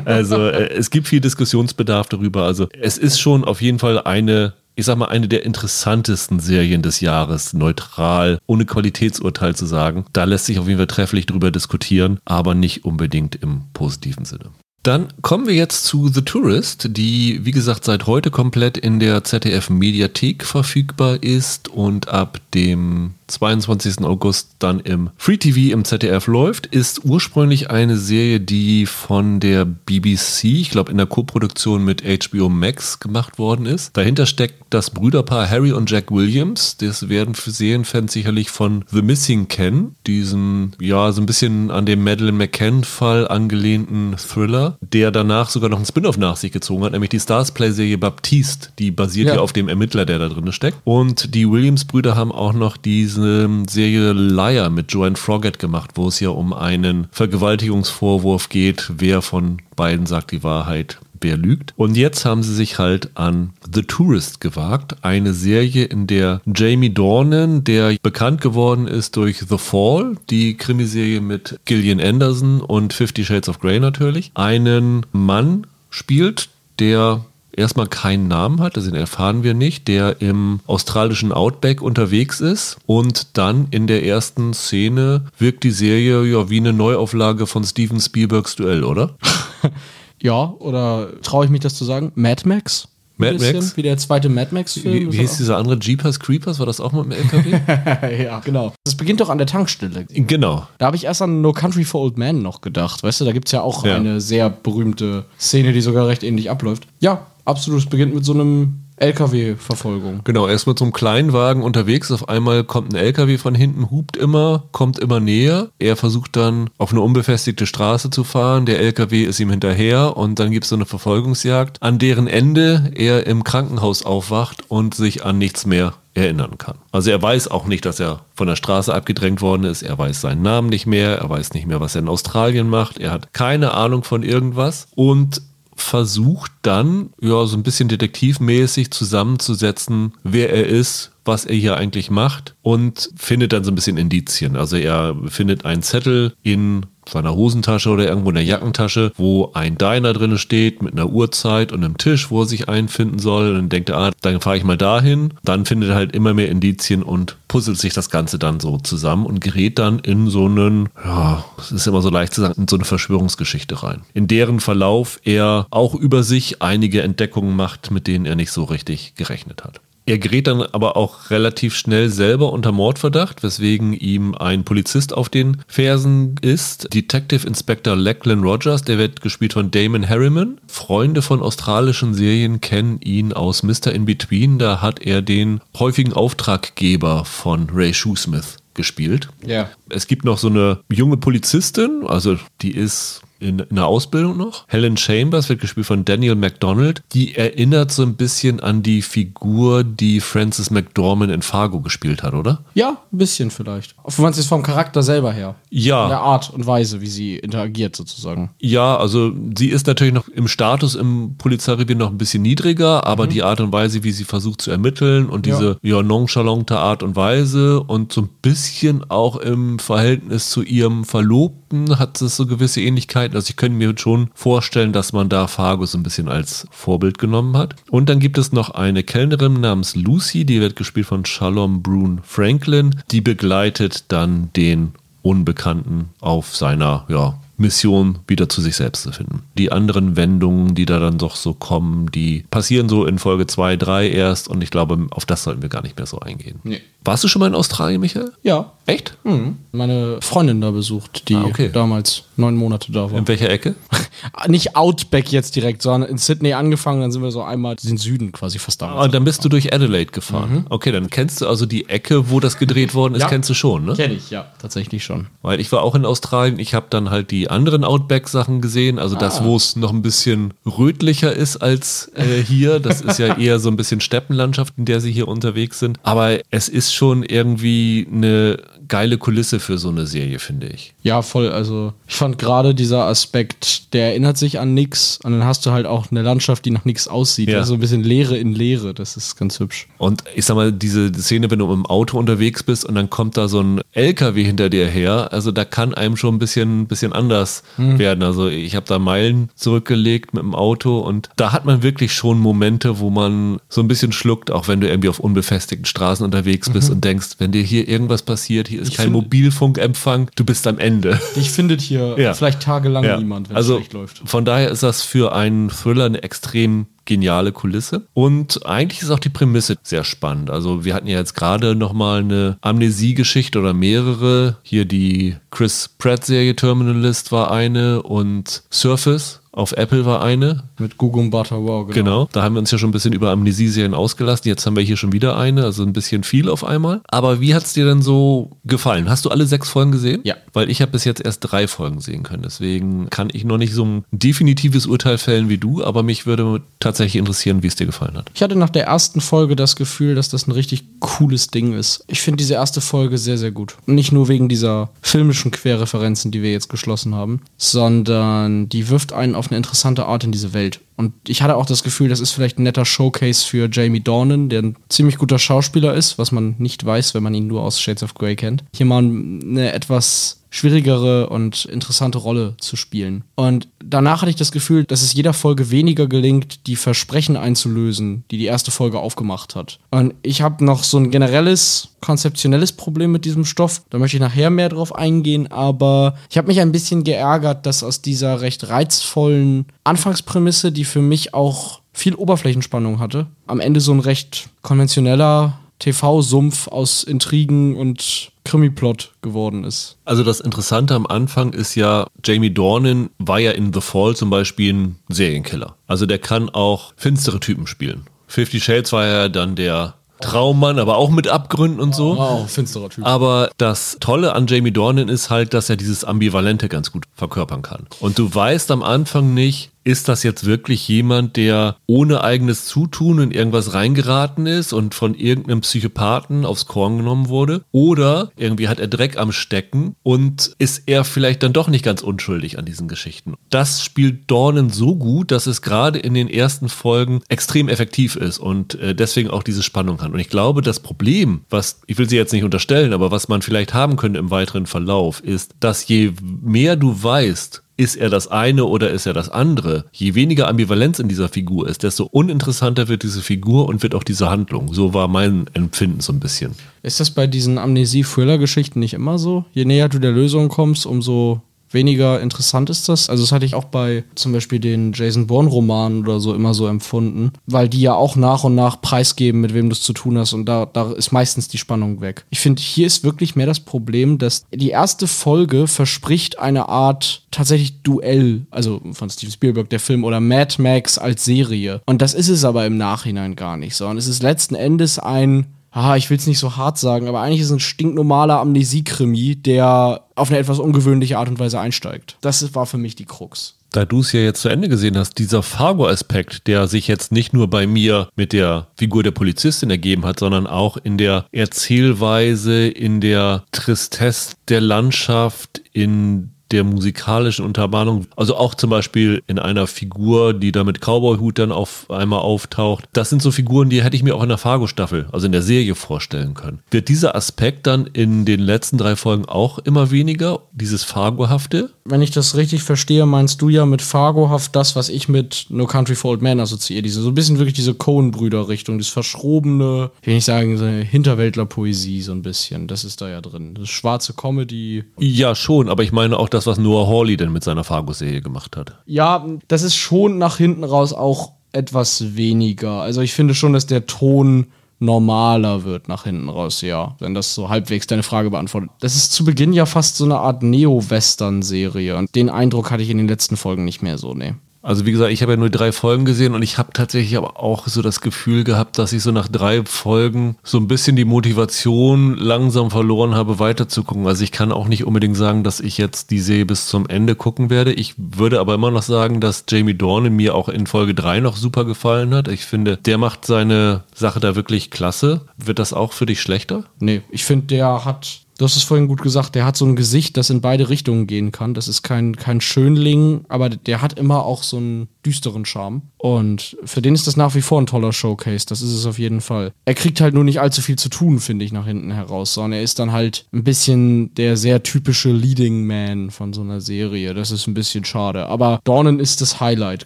also äh, es gibt viel Diskussionsbedarf darüber. Also es ist schon auf jeden Fall eine ich sag mal, eine der interessantesten Serien des Jahres, neutral, ohne Qualitätsurteil zu sagen. Da lässt sich auf jeden Fall trefflich drüber diskutieren, aber nicht unbedingt im positiven Sinne. Dann kommen wir jetzt zu The Tourist, die wie gesagt seit heute komplett in der ZDF Mediathek verfügbar ist und ab dem 22. August dann im Free TV im ZDF läuft, ist ursprünglich eine Serie, die von der BBC, ich glaube in der Koproduktion mit HBO Max gemacht worden ist. Dahinter steckt das Brüderpaar Harry und Jack Williams. Das werden für Serienfans sicherlich von The Missing kennen, diesen ja so ein bisschen an dem Madeleine McCann-Fall angelehnten Thriller, der danach sogar noch einen Spin-off nach sich gezogen hat, nämlich die Stars Play-Serie Baptiste, die basiert ja. ja auf dem Ermittler, der da drin steckt. Und die Williams-Brüder haben auch noch diese diese Serie Liar mit Joanne Froggatt gemacht, wo es ja um einen Vergewaltigungsvorwurf geht, wer von beiden sagt die Wahrheit, wer lügt. Und jetzt haben sie sich halt an The Tourist gewagt, eine Serie, in der Jamie Dornan, der bekannt geworden ist durch The Fall, die Krimiserie mit Gillian Anderson und Fifty Shades of Grey natürlich, einen Mann spielt, der erstmal keinen Namen hat, also den erfahren wir nicht, der im australischen Outback unterwegs ist und dann in der ersten Szene wirkt die Serie ja wie eine Neuauflage von Steven Spielbergs Duell, oder? ja, oder traue ich mich das zu sagen? Mad Max? Mad Max? Wie der zweite Mad Max-Film. Wie, wie hieß dieser andere? Jeepers Creepers? War das auch mit dem LKW? ja, genau. Das beginnt doch an der Tankstelle. Genau. Da habe ich erst an No Country for Old Men noch gedacht. Weißt du, da gibt es ja auch Ja. eine sehr berühmte Szene, die sogar recht ähnlich abläuft. Ja, absolut. Es beginnt mit so einem LKW-Verfolgung. Genau, er ist mit so einem kleinen Wagen unterwegs. Auf einmal kommt ein LKW von hinten, hupt immer, kommt immer näher. Er versucht dann auf eine unbefestigte Straße zu fahren. Der LKW ist ihm hinterher und dann gibt es so eine Verfolgungsjagd, an deren Ende er im Krankenhaus aufwacht und sich an nichts mehr erinnern kann. Also er weiß auch nicht, dass er von der Straße abgedrängt worden ist. Er weiß seinen Namen nicht mehr. Er weiß nicht mehr, was er in Australien macht. Er hat keine Ahnung von irgendwas und versucht dann, ja, so ein bisschen detektivmäßig zusammenzusetzen, wer er ist, was er hier eigentlich macht und findet dann so ein bisschen Indizien. Also er findet einen Zettel in seiner Hosentasche oder irgendwo in der Jackentasche, wo ein Diner drin steht mit einer Uhrzeit und einem Tisch, wo er sich einfinden soll. Und dann denkt er, ah, dann fahre ich mal dahin. Dann findet er halt immer mehr Indizien und puzzelt sich das Ganze dann so zusammen und gerät dann in so einen, ja, es ist immer so leicht zu sagen, in so eine Verschwörungsgeschichte rein. In deren Verlauf er auch über sich einige Entdeckungen macht, mit denen er nicht so richtig gerechnet hat. Er gerät dann aber auch relativ schnell selber unter Mordverdacht, weswegen ihm ein Polizist auf den Fersen ist. Detective Inspector Lachlan Rogers, der wird gespielt von Damon Harriman. Freunde von australischen Serien kennen ihn aus Mr. In Between. Da hat er den häufigen Auftraggeber von Ray Shoesmith gespielt. Ja. Es gibt noch so eine junge Polizistin, also die ist in, in der Ausbildung noch. Helen Chambers wird gespielt von Daniel MacDonald. Die erinnert so ein bisschen an die Figur, die Frances McDormand in Fargo gespielt hat, oder? Ja, ein bisschen vielleicht. Du meinst jetzt vom Charakter selber her. Ja. Von der Art und Weise, wie sie interagiert sozusagen. Ja, also sie ist natürlich noch im Status im Polizeirevier noch ein bisschen niedriger, aber die Art und Weise, wie sie versucht zu ermitteln und Ja. diese ja, nonchalante Art und Weise und so ein bisschen auch im Verhältnis zu ihrem Verlobten hat es so gewisse Ähnlichkeiten. Also ich könnte mir schon vorstellen, dass man da Fargo so ein bisschen als Vorbild genommen hat. Und dann gibt es noch eine Kellnerin namens Lucy, die wird gespielt von Shalom Brune Franklin. Die begleitet dann den Unbekannten auf seiner ja, Mission wieder zu sich selbst zu finden. Die anderen Wendungen, die da dann doch so kommen, die passieren so in Folge 2, 3 erst und ich glaube, auf das sollten wir gar nicht mehr so eingehen. Nee. Warst du schon mal in Australien, Michael? Ja. Echt? Mhm. Meine Freundin da besucht, die Ah, okay. damals neun Monate da war. In welcher Ecke? Nicht Outback jetzt direkt, sondern in Sydney angefangen, dann sind wir so einmal den Süden quasi fast damals. Ah, dann bist du durch Adelaide gefahren. Okay, dann kennst du also die Ecke, wo das gedreht worden ist, Ja. kennst du schon, ne? Kenn ich, ja. Tatsächlich schon. Weil ich war auch in Australien, ich habe dann halt die anderen Outback-Sachen gesehen, also das, wo es noch ein bisschen rötlicher ist als äh, hier. Das ist ja eher so ein bisschen Steppenlandschaft, in der sie hier unterwegs sind. Aber es ist schon irgendwie eine geile Kulisse für so eine Serie, finde ich. Ja, voll. Also ich fand gerade dieser Aspekt, der erinnert sich an nix. Und dann hast du halt auch eine Landschaft, die nach nix aussieht. Ja. Also ein bisschen Leere in Leere. Das ist ganz hübsch. Und ich sag mal, diese Szene, wenn du im Auto unterwegs bist und dann kommt da so ein LKW hinter dir her, also da kann einem schon ein bisschen, bisschen anders werden. Also ich habe da Meilen zurückgelegt mit dem Auto und da hat man wirklich schon Momente, wo man so ein bisschen schluckt, auch wenn du irgendwie auf unbefestigten Straßen unterwegs bist und denkst, wenn dir hier irgendwas passiert, hier ist Ich kein finde- Mobilfunkempfang, du bist am Ende. Dich findet hier Ja. vielleicht tagelang Ja. niemand, wenn es also schlecht läuft. von daher ist das für einen Thriller eine extrem geniale Kulisse und eigentlich ist auch die Prämisse sehr spannend. Also wir hatten ja jetzt gerade noch mal eine Amnesie-Geschichte oder mehrere. Hier die Chris Pratt Serie Terminalist war eine und Surface auf Apple war eine. Mit Gugum Butter, wow, genau. Genau, da haben wir uns ja schon ein bisschen über Amnesie-Serien ausgelassen. Jetzt haben wir hier schon wieder eine, also ein bisschen viel auf einmal. Aber wie hat es dir denn so gefallen? Hast du alle sechs Folgen gesehen? Ja. Weil ich habe bis jetzt erst drei Folgen sehen können. Deswegen kann ich noch nicht so ein definitives Urteil fällen wie du, aber mich würde tatsächlich interessieren, wie es dir gefallen hat. Ich hatte nach der ersten Folge das Gefühl, dass das ein richtig cooles Ding ist. Ich finde diese erste Folge sehr, sehr gut. Nicht nur wegen dieser filmischen Querreferenzen, die wir jetzt geschlossen haben, sondern die wirft einen auf eine interessante Art in diese Welt. Und ich hatte auch das Gefühl, das ist vielleicht ein netter Showcase für Jamie Dornan, der ein ziemlich guter Schauspieler ist, was man nicht weiß, wenn man ihn nur aus Shades of Grey kennt. Hier mal eine etwas schwierigere und interessante Rolle zu spielen. Und danach hatte ich das Gefühl, dass es jeder Folge weniger gelingt, die Versprechen einzulösen, die die erste Folge aufgemacht hat. Und ich habe noch so ein generelles konzeptionelles Problem mit diesem Stoff. Da möchte ich nachher mehr drauf eingehen, aber ich habe mich ein bisschen geärgert, dass aus dieser recht reizvollen Anfangsprämisse, die für mich auch viel Oberflächenspannung hatte, am Ende so ein recht konventioneller TV-Sumpf aus Intrigen und Krimi-Plot geworden ist. Also das Interessante am Anfang ist ja, Jamie Dornan war ja in The Fall zum Beispiel ein Serienkiller. Also der kann auch finstere Typen spielen. Fifty Shades war ja dann der Traummann, aber auch mit Abgründen und so. Wow, finsterer Typ. Aber das Tolle an Jamie Dornan ist halt, dass er dieses Ambivalente ganz gut verkörpern kann. Und du weißt am Anfang nicht, ist das jetzt wirklich jemand, der ohne eigenes Zutun in irgendwas reingeraten ist und von irgendeinem Psychopathen aufs Korn genommen wurde? Oder irgendwie hat er Dreck am Stecken und ist er vielleicht dann doch nicht ganz unschuldig an diesen Geschichten? Das spielt Dornen so gut, dass es gerade in den ersten Folgen extrem effektiv ist und äh, deswegen auch diese Spannung hat. Und ich glaube, das Problem, was, ich will sie jetzt nicht unterstellen, aber was man vielleicht haben könnte im weiteren Verlauf, ist, dass je mehr du weißt, ist er das eine oder ist er das andere? Je weniger Ambivalenz in dieser Figur ist, desto uninteressanter wird diese Figur und wird auch diese Handlung. So war mein Empfinden so ein bisschen. Ist das bei diesen Amnesie-Thriller-Geschichten nicht immer so? Je näher du der Lösung kommst, umso weniger interessant ist das. Also das hatte ich auch bei zum Beispiel den Jason Bourne-Romanen oder so immer so empfunden, weil die ja auch nach und nach preisgeben, mit wem du es zu tun hast und da, da ist meistens die Spannung weg. Ich finde, hier ist wirklich mehr das Problem, dass die erste Folge verspricht eine Art tatsächlich Duell, also von Steven Spielberg der Film oder Mad Max als Serie. Und das ist es aber im Nachhinein gar nicht, sondern es ist letzten Endes ein ah, ich will es nicht so hart sagen, aber eigentlich ist es ein stinknormaler Amnesie-Krimi, der auf eine etwas ungewöhnliche Art und Weise einsteigt. Das war für mich die Krux. Da du es ja jetzt zu Ende gesehen hast, dieser Fargo-Aspekt, der sich jetzt nicht nur bei mir mit der Figur der Polizistin ergeben hat, sondern auch in der Erzählweise, in der Tristesse der Landschaft, in der musikalischen Untermalung. Also auch zum Beispiel in einer Figur, die da mit Cowboy-Hut dann auf einmal auftaucht. Das sind so Figuren, die hätte ich mir auch in der Fargo-Staffel, also in der Serie vorstellen können. Wird dieser Aspekt dann in den letzten drei Folgen auch immer weniger, dieses Fargo-hafte? Wenn ich das richtig verstehe, meinst du ja mit Fargo-haft das, was ich mit No Country for Old Men assoziiere. Diese, so ein bisschen wirklich diese Coen-Brüder-Richtung, das verschrobene, ich will nicht sagen, so Hinterwäldler-Poesie so ein bisschen. Das ist da ja drin. Das schwarze Comedy. Ja, schon, aber ich meine auch das, was Noah Hawley denn mit seiner Fargo-Serie gemacht hat. Ja, das ist schon nach hinten raus auch etwas weniger. Also ich finde schon, dass der Ton normaler wird nach hinten raus, ja. Wenn das so halbwegs deine Frage beantwortet. Das ist zu Beginn ja fast so eine Art Neo-Western-Serie. Und den Eindruck hatte ich in den letzten Folgen nicht mehr so, nee. Also wie gesagt, ich habe ja nur drei Folgen gesehen und ich habe tatsächlich aber auch so das Gefühl gehabt, dass ich so nach drei Folgen so ein bisschen die Motivation langsam verloren habe, weiterzugucken. Also ich kann auch nicht unbedingt sagen, dass ich jetzt die Serie bis zum Ende gucken werde. Ich würde aber immer noch sagen, dass Jamie Dornan mir auch in Folge drei noch super gefallen hat. Ich finde, der macht seine Sache da wirklich klasse. Wird das auch für dich schlechter? Nee, ich finde, der hat Du hast es vorhin gut gesagt, der hat so ein Gesicht, das in beide Richtungen gehen kann. Das ist kein, kein Schönling, aber der hat immer auch so einen düsteren Charme. Und für den ist das nach wie vor ein toller Showcase. Das ist es auf jeden Fall. Er kriegt halt nur nicht allzu viel zu tun, finde ich, nach hinten heraus, sondern er ist dann halt ein bisschen der sehr typische Leading Man von so einer Serie. Das ist ein bisschen schade. Aber Dornen ist das Highlight,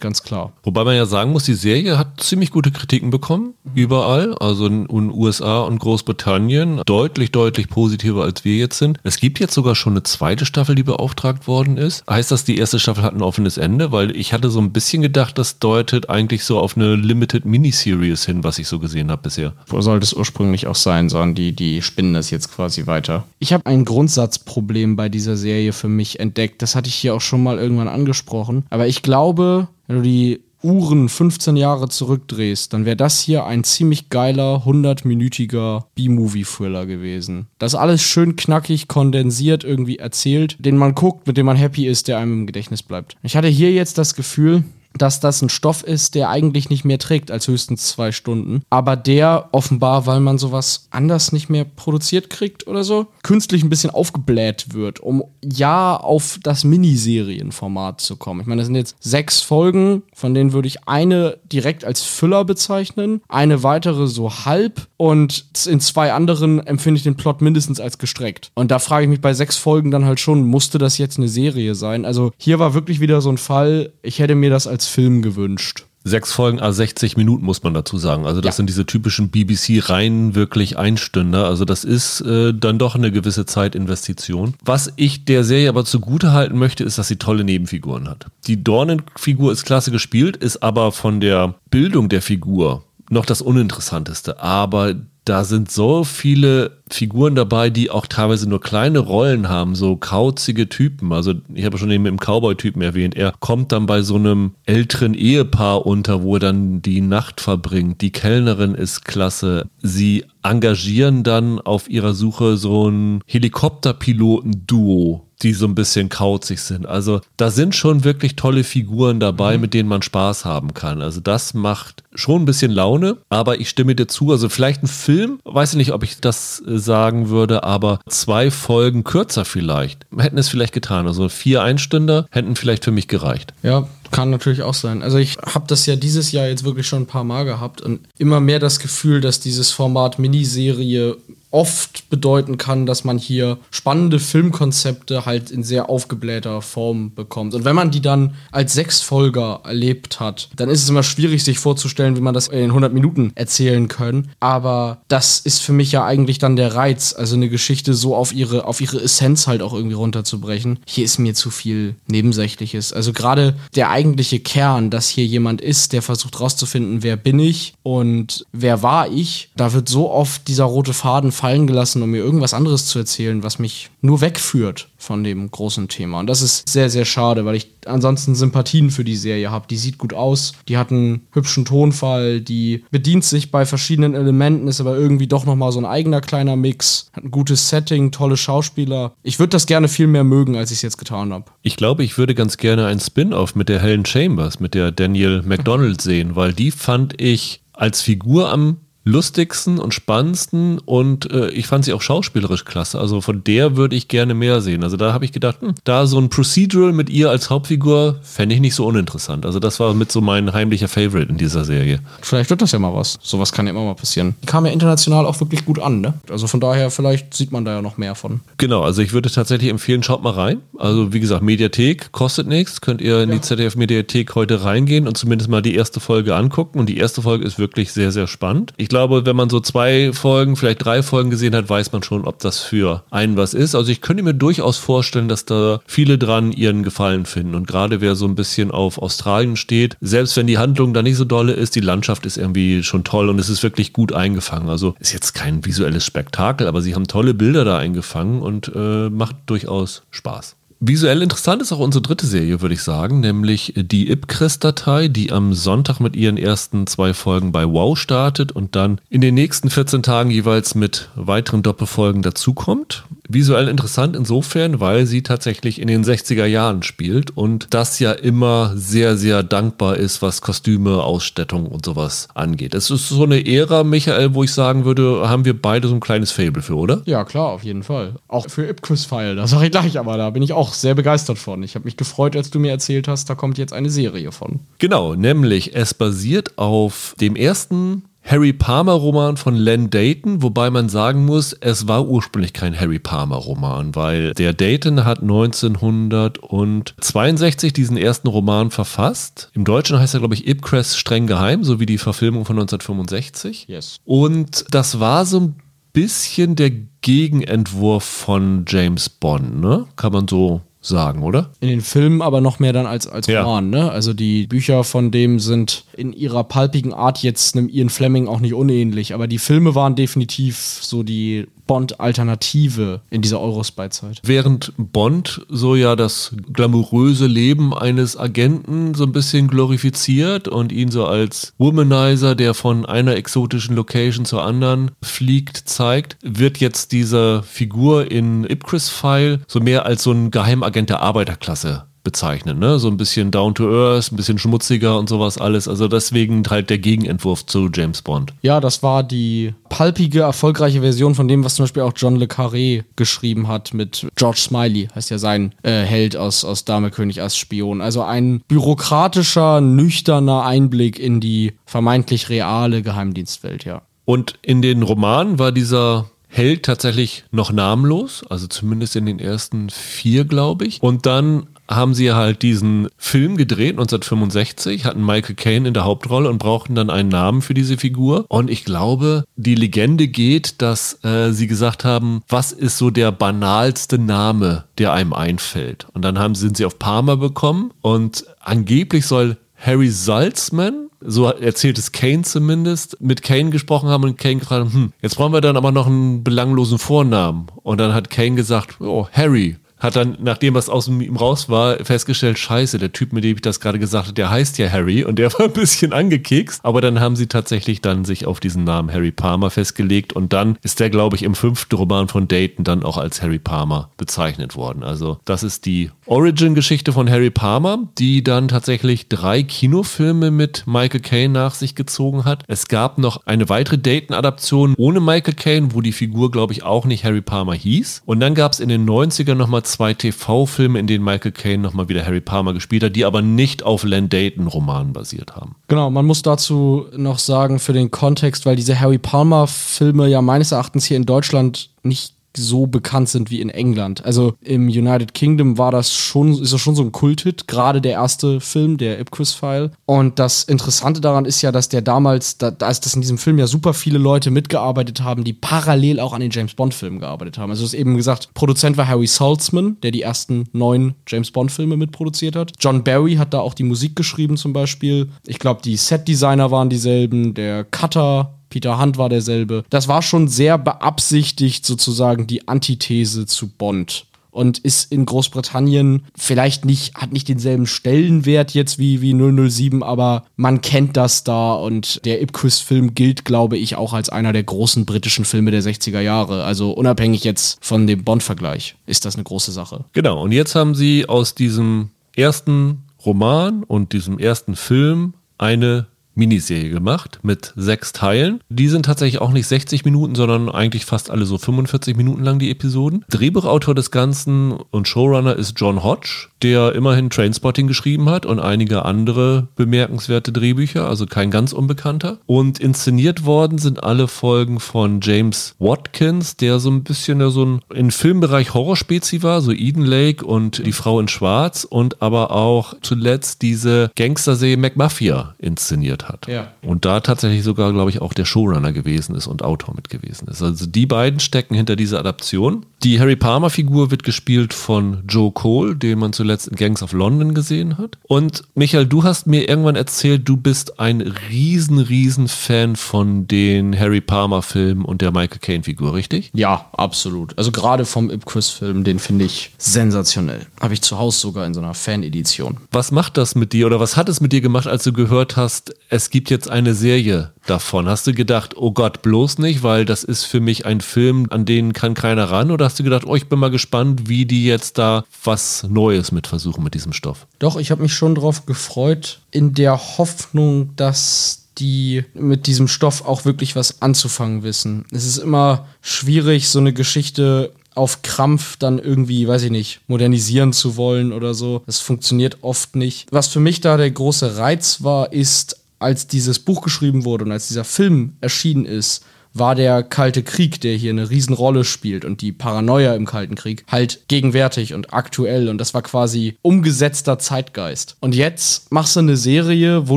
ganz klar. Wobei man ja sagen muss, die Serie hat ziemlich gute Kritiken bekommen. Überall. Also in den USA und Großbritannien. Deutlich, deutlich positiver als wir jetzt sind. Es gibt jetzt sogar schon eine zweite Staffel, die beauftragt worden ist. Heißt das, die erste Staffel hat ein offenes Ende? Weil ich hatte so ein bisschen gedacht, das deutet eigentlich so auf eine Limited Miniseries hin, was ich so gesehen habe bisher. Wo sollte es ursprünglich auch sein, sondern die, die spinnen das jetzt quasi weiter. Ich habe ein Grundsatzproblem bei dieser Serie für mich entdeckt. Das hatte ich hier auch schon mal irgendwann angesprochen. Aber ich glaube, wenn du die Uhren 15 Jahre zurückdrehst, dann wäre das hier ein ziemlich geiler 100-minütiger B-Movie-Thriller gewesen. Das alles schön knackig, kondensiert irgendwie erzählt, den man guckt, mit dem man happy ist, der einem im Gedächtnis bleibt. Ich hatte hier jetzt das Gefühl, dass das ein Stoff ist, der eigentlich nicht mehr trägt als höchstens zwei Stunden. Aber der offenbar, weil man sowas anders nicht mehr produziert kriegt oder so, künstlich ein bisschen aufgebläht wird, um ja auf das Miniserienformat zu kommen. Ich meine, das sind jetzt sechs Folgen, von denen würde ich eine direkt als Füller bezeichnen, eine weitere so halb und in zwei anderen empfinde ich den Plot mindestens als gestreckt. Und da frage ich mich bei sechs Folgen dann halt schon, musste das jetzt eine Serie sein? Also hier war wirklich wieder so ein Fall, ich hätte mir das als Film gewünscht. Sechs Folgen, a 60 Minuten muss man dazu sagen. Also das ja. sind diese typischen BBC-Reihen wirklich Einstünder. Also das ist äh, dann doch eine gewisse Zeitinvestition. Was ich der Serie aber zugute halten möchte, ist, dass sie tolle Nebenfiguren hat. Die Dornen-Figur ist klasse gespielt, ist aber von der Bildung der Figur noch das Uninteressanteste. Aber da sind so viele Figuren dabei, die auch teilweise nur kleine Rollen haben, so kauzige Typen. Also ich habe schon eben im Cowboy-Typen erwähnt. Er kommt dann bei so einem älteren Ehepaar unter, wo er dann die Nacht verbringt. Die Kellnerin ist klasse. Sie engagieren dann auf ihrer Suche so ein Helikopterpiloten-Duo die so ein bisschen kauzig sind. Also da sind schon wirklich tolle Figuren dabei, mhm. mit denen man Spaß haben kann. Also das macht schon ein bisschen Laune, aber ich stimme dir zu. Also vielleicht ein Film, weiß ich nicht, ob ich das äh, sagen würde, aber zwei Folgen kürzer vielleicht. Hätten es vielleicht getan. Also vier Einstünder hätten vielleicht für mich gereicht. Ja, kann natürlich auch sein. Also ich habe das ja dieses Jahr jetzt wirklich schon ein paar Mal gehabt und immer mehr das Gefühl, dass dieses Format Miniserie oft bedeuten kann, dass man hier spannende Filmkonzepte halt in sehr aufgeblähter Form bekommt. Und wenn man die dann als Sechsfolger erlebt hat, dann ist es immer schwierig, sich vorzustellen, wie man das in 100 Minuten erzählen können. Aber das ist für mich ja eigentlich dann der Reiz, also eine Geschichte so auf ihre, auf ihre Essenz halt auch irgendwie runterzubrechen. Hier ist mir zu viel Nebensächliches. Also gerade der eigentliche Kern, dass hier jemand ist, der versucht rauszufinden, wer bin ich und wer war ich, da wird so oft dieser rote Faden fallen gelassen, um mir irgendwas anderes zu erzählen, was mich nur wegführt von dem großen Thema. Und das ist sehr, sehr schade, weil ich ansonsten Sympathien für die Serie habe. Die sieht gut aus, die hat einen hübschen Tonfall, die bedient sich bei verschiedenen Elementen, ist aber irgendwie doch nochmal so ein eigener kleiner Mix, hat ein gutes Setting, tolle Schauspieler. Ich würde das gerne viel mehr mögen, als ich es jetzt getan habe. Ich glaube, ich würde ganz gerne ein Spin-off mit der Helen Chambers, mit der Daniel McDonald sehen, weil die fand ich als Figur am lustigsten und spannendsten und äh, ich fand sie auch schauspielerisch klasse. Also von der würde ich gerne mehr sehen. Also da habe ich gedacht, hm, da so ein Procedural mit ihr als Hauptfigur fände ich nicht so uninteressant. Also das war mit so mein heimlicher Favorite in dieser Serie. Vielleicht wird das ja mal was. Sowas kann ja immer mal passieren. Die kam ja international auch wirklich gut an, ne? Also von daher, vielleicht sieht man da ja noch mehr von. Genau, also ich würde tatsächlich empfehlen, schaut mal rein. Also wie gesagt, Mediathek kostet nichts. Könnt ihr in ja. die ZDF-Mediathek heute reingehen und zumindest mal die erste Folge angucken. Und die erste Folge ist wirklich sehr, sehr spannend. Ich glaube, wenn man so zwei Folgen, vielleicht drei Folgen gesehen hat, weiß man schon, ob das für einen was ist. Also ich könnte mir durchaus vorstellen, dass da viele dran ihren Gefallen finden. Und gerade wer so ein bisschen auf Australien steht, selbst wenn die Handlung da nicht so dolle ist, die Landschaft ist irgendwie schon toll und es ist wirklich gut eingefangen. Also ist jetzt kein visuelles Spektakel, aber sie haben tolle Bilder da eingefangen und äh, macht durchaus Spaß. Visuell interessant ist auch unsere dritte Serie, würde ich sagen, nämlich die Ipcrest-Datei, die am Sonntag mit ihren ersten zwei Folgen bei Wow startet und dann in den nächsten 14 Tagen jeweils mit weiteren Doppelfolgen dazukommt visuell interessant insofern, weil sie tatsächlich in den 60er Jahren spielt und das ja immer sehr, sehr dankbar ist, was Kostüme, Ausstattung und sowas angeht. Es ist so eine Ära, Michael, wo ich sagen würde, haben wir beide so ein kleines Fable für, oder? Ja, klar, auf jeden Fall. Auch für Ipcris File, das sage ich gleich, aber da bin ich auch sehr begeistert von. Ich habe mich gefreut, als du mir erzählt hast, da kommt jetzt eine Serie von. Genau, nämlich es basiert auf dem ersten Harry Palmer Roman von Len Dayton, wobei man sagen muss, es war ursprünglich kein Harry Palmer Roman, weil der Dayton hat 1962 diesen ersten Roman verfasst. Im Deutschen heißt er, glaube ich, Ipcress streng geheim, so wie die Verfilmung von 1965. Yes. Und das war so ein bisschen der Gegenentwurf von James Bond, ne? Kann man so sagen, oder? In den Filmen aber noch mehr dann als, als Roman, ja. ne? Also die Bücher von dem sind in ihrer palpigen Art jetzt einem Ian Fleming auch nicht unähnlich, aber die Filme waren definitiv so die Bond-Alternative in dieser Eurospy-Zeit. Während Bond so ja das glamouröse Leben eines Agenten so ein bisschen glorifiziert und ihn so als Womanizer, der von einer exotischen Location zur anderen fliegt, zeigt, wird jetzt diese Figur in Ipcris File so mehr als so ein Geheimagent der Arbeiterklasse bezeichnen. Ne? So ein bisschen down to earth, ein bisschen schmutziger und sowas alles. Also deswegen halt der Gegenentwurf zu James Bond. Ja, das war die palpige, erfolgreiche Version von dem, was zum Beispiel auch John Le Carré geschrieben hat mit George Smiley, heißt ja sein äh, Held aus, aus Dame König als Spion. Also ein bürokratischer, nüchterner Einblick in die vermeintlich reale Geheimdienstwelt, ja. Und in den Romanen war dieser Held tatsächlich noch namenlos, also zumindest in den ersten vier, glaube ich. Und dann haben sie halt diesen Film gedreht, 1965, hatten Michael Caine in der Hauptrolle und brauchten dann einen Namen für diese Figur. Und ich glaube, die Legende geht, dass äh, sie gesagt haben, was ist so der banalste Name, der einem einfällt? Und dann haben, sind sie auf Parma bekommen und angeblich soll Harry Salzman, so erzählt es Kane zumindest, mit Kane gesprochen haben und Kane gefragt, hm, jetzt brauchen wir dann aber noch einen belanglosen Vornamen. Und dann hat Kane gesagt, oh, Harry hat dann, nachdem was aus ihm raus war, festgestellt, scheiße, der Typ, mit dem ich das gerade gesagt habe, der heißt ja Harry und der war ein bisschen angekekst. Aber dann haben sie tatsächlich dann sich auf diesen Namen Harry Palmer festgelegt und dann ist der, glaube ich, im fünften Roman von Dayton dann auch als Harry Palmer bezeichnet worden. Also das ist die Origin-Geschichte von Harry Palmer, die dann tatsächlich drei Kinofilme mit Michael Caine nach sich gezogen hat. Es gab noch eine weitere Dayton-Adaption ohne Michael Caine, wo die Figur, glaube ich, auch nicht Harry Palmer hieß. Und dann gab es in den 90ern nochmal zwei TV-Filme, in denen Michael Caine nochmal wieder Harry Palmer gespielt hat, die aber nicht auf Len Dayton-Romanen basiert haben. Genau, man muss dazu noch sagen, für den Kontext, weil diese Harry Palmer-Filme ja meines Erachtens hier in Deutschland nicht so bekannt sind wie in England. Also im United Kingdom war das schon, ist das schon so ein Kulthit, gerade der erste Film, der Ipcris-File. Und das Interessante daran ist ja, dass der damals, da, da ist das in diesem Film ja super viele Leute mitgearbeitet haben, die parallel auch an den James Bond-Filmen gearbeitet haben. Also du hast eben gesagt, Produzent war Harry Saltzman, der die ersten neun James Bond-Filme mitproduziert hat. John Barry hat da auch die Musik geschrieben zum Beispiel. Ich glaube, die Set-Designer waren dieselben, der Cutter Peter Hunt war derselbe. Das war schon sehr beabsichtigt sozusagen die Antithese zu Bond und ist in Großbritannien vielleicht nicht, hat nicht denselben Stellenwert jetzt wie, wie 007, aber man kennt das da und der Ipcris-Film gilt, glaube ich, auch als einer der großen britischen Filme der 60er Jahre. Also unabhängig jetzt von dem Bond-Vergleich ist das eine große Sache. Genau, und jetzt haben sie aus diesem ersten Roman und diesem ersten Film eine Miniserie gemacht mit sechs Teilen. Die sind tatsächlich auch nicht 60 Minuten, sondern eigentlich fast alle so 45 Minuten lang die Episoden. Drehbuchautor des Ganzen und Showrunner ist John Hodge, der immerhin Trainspotting geschrieben hat und einige andere bemerkenswerte Drehbücher, also kein ganz unbekannter. Und inszeniert worden sind alle Folgen von James Watkins, der so ein bisschen so ein im Filmbereich Horrorspezi war, so Eden Lake und Die Frau in Schwarz und aber auch zuletzt diese Gangsterserie McMafia inszeniert hat. Ja. Und da tatsächlich sogar, glaube ich, auch der Showrunner gewesen ist und Autor mit gewesen ist. Also die beiden stecken hinter dieser Adaption. Die Harry Palmer-Figur wird gespielt von Joe Cole, den man zuletzt in Gangs of London gesehen hat. Und Michael, du hast mir irgendwann erzählt, du bist ein riesen, riesen Fan von den Harry Palmer-Filmen und der Michael Caine-Figur, richtig? Ja, absolut. Also gerade vom Ipcris-Film, den finde ich sensationell. Habe ich zu Hause sogar in so einer Fan-Edition. Was macht das mit dir oder was hat es mit dir gemacht, als du gehört hast, es gibt jetzt eine Serie davon. Hast du gedacht, oh Gott, bloß nicht, weil das ist für mich ein Film, an den kann keiner ran? Oder hast du gedacht, oh, ich bin mal gespannt, wie die jetzt da was Neues mit versuchen mit diesem Stoff? Doch, ich habe mich schon drauf gefreut, in der Hoffnung, dass die mit diesem Stoff auch wirklich was anzufangen wissen. Es ist immer schwierig, so eine Geschichte auf Krampf dann irgendwie, weiß ich nicht, modernisieren zu wollen oder so. Das funktioniert oft nicht. Was für mich da der große Reiz war, ist, als dieses Buch geschrieben wurde und als dieser Film erschienen ist, war der Kalte Krieg, der hier eine Riesenrolle spielt und die Paranoia im Kalten Krieg halt gegenwärtig und aktuell und das war quasi umgesetzter Zeitgeist. Und jetzt machst du eine Serie, wo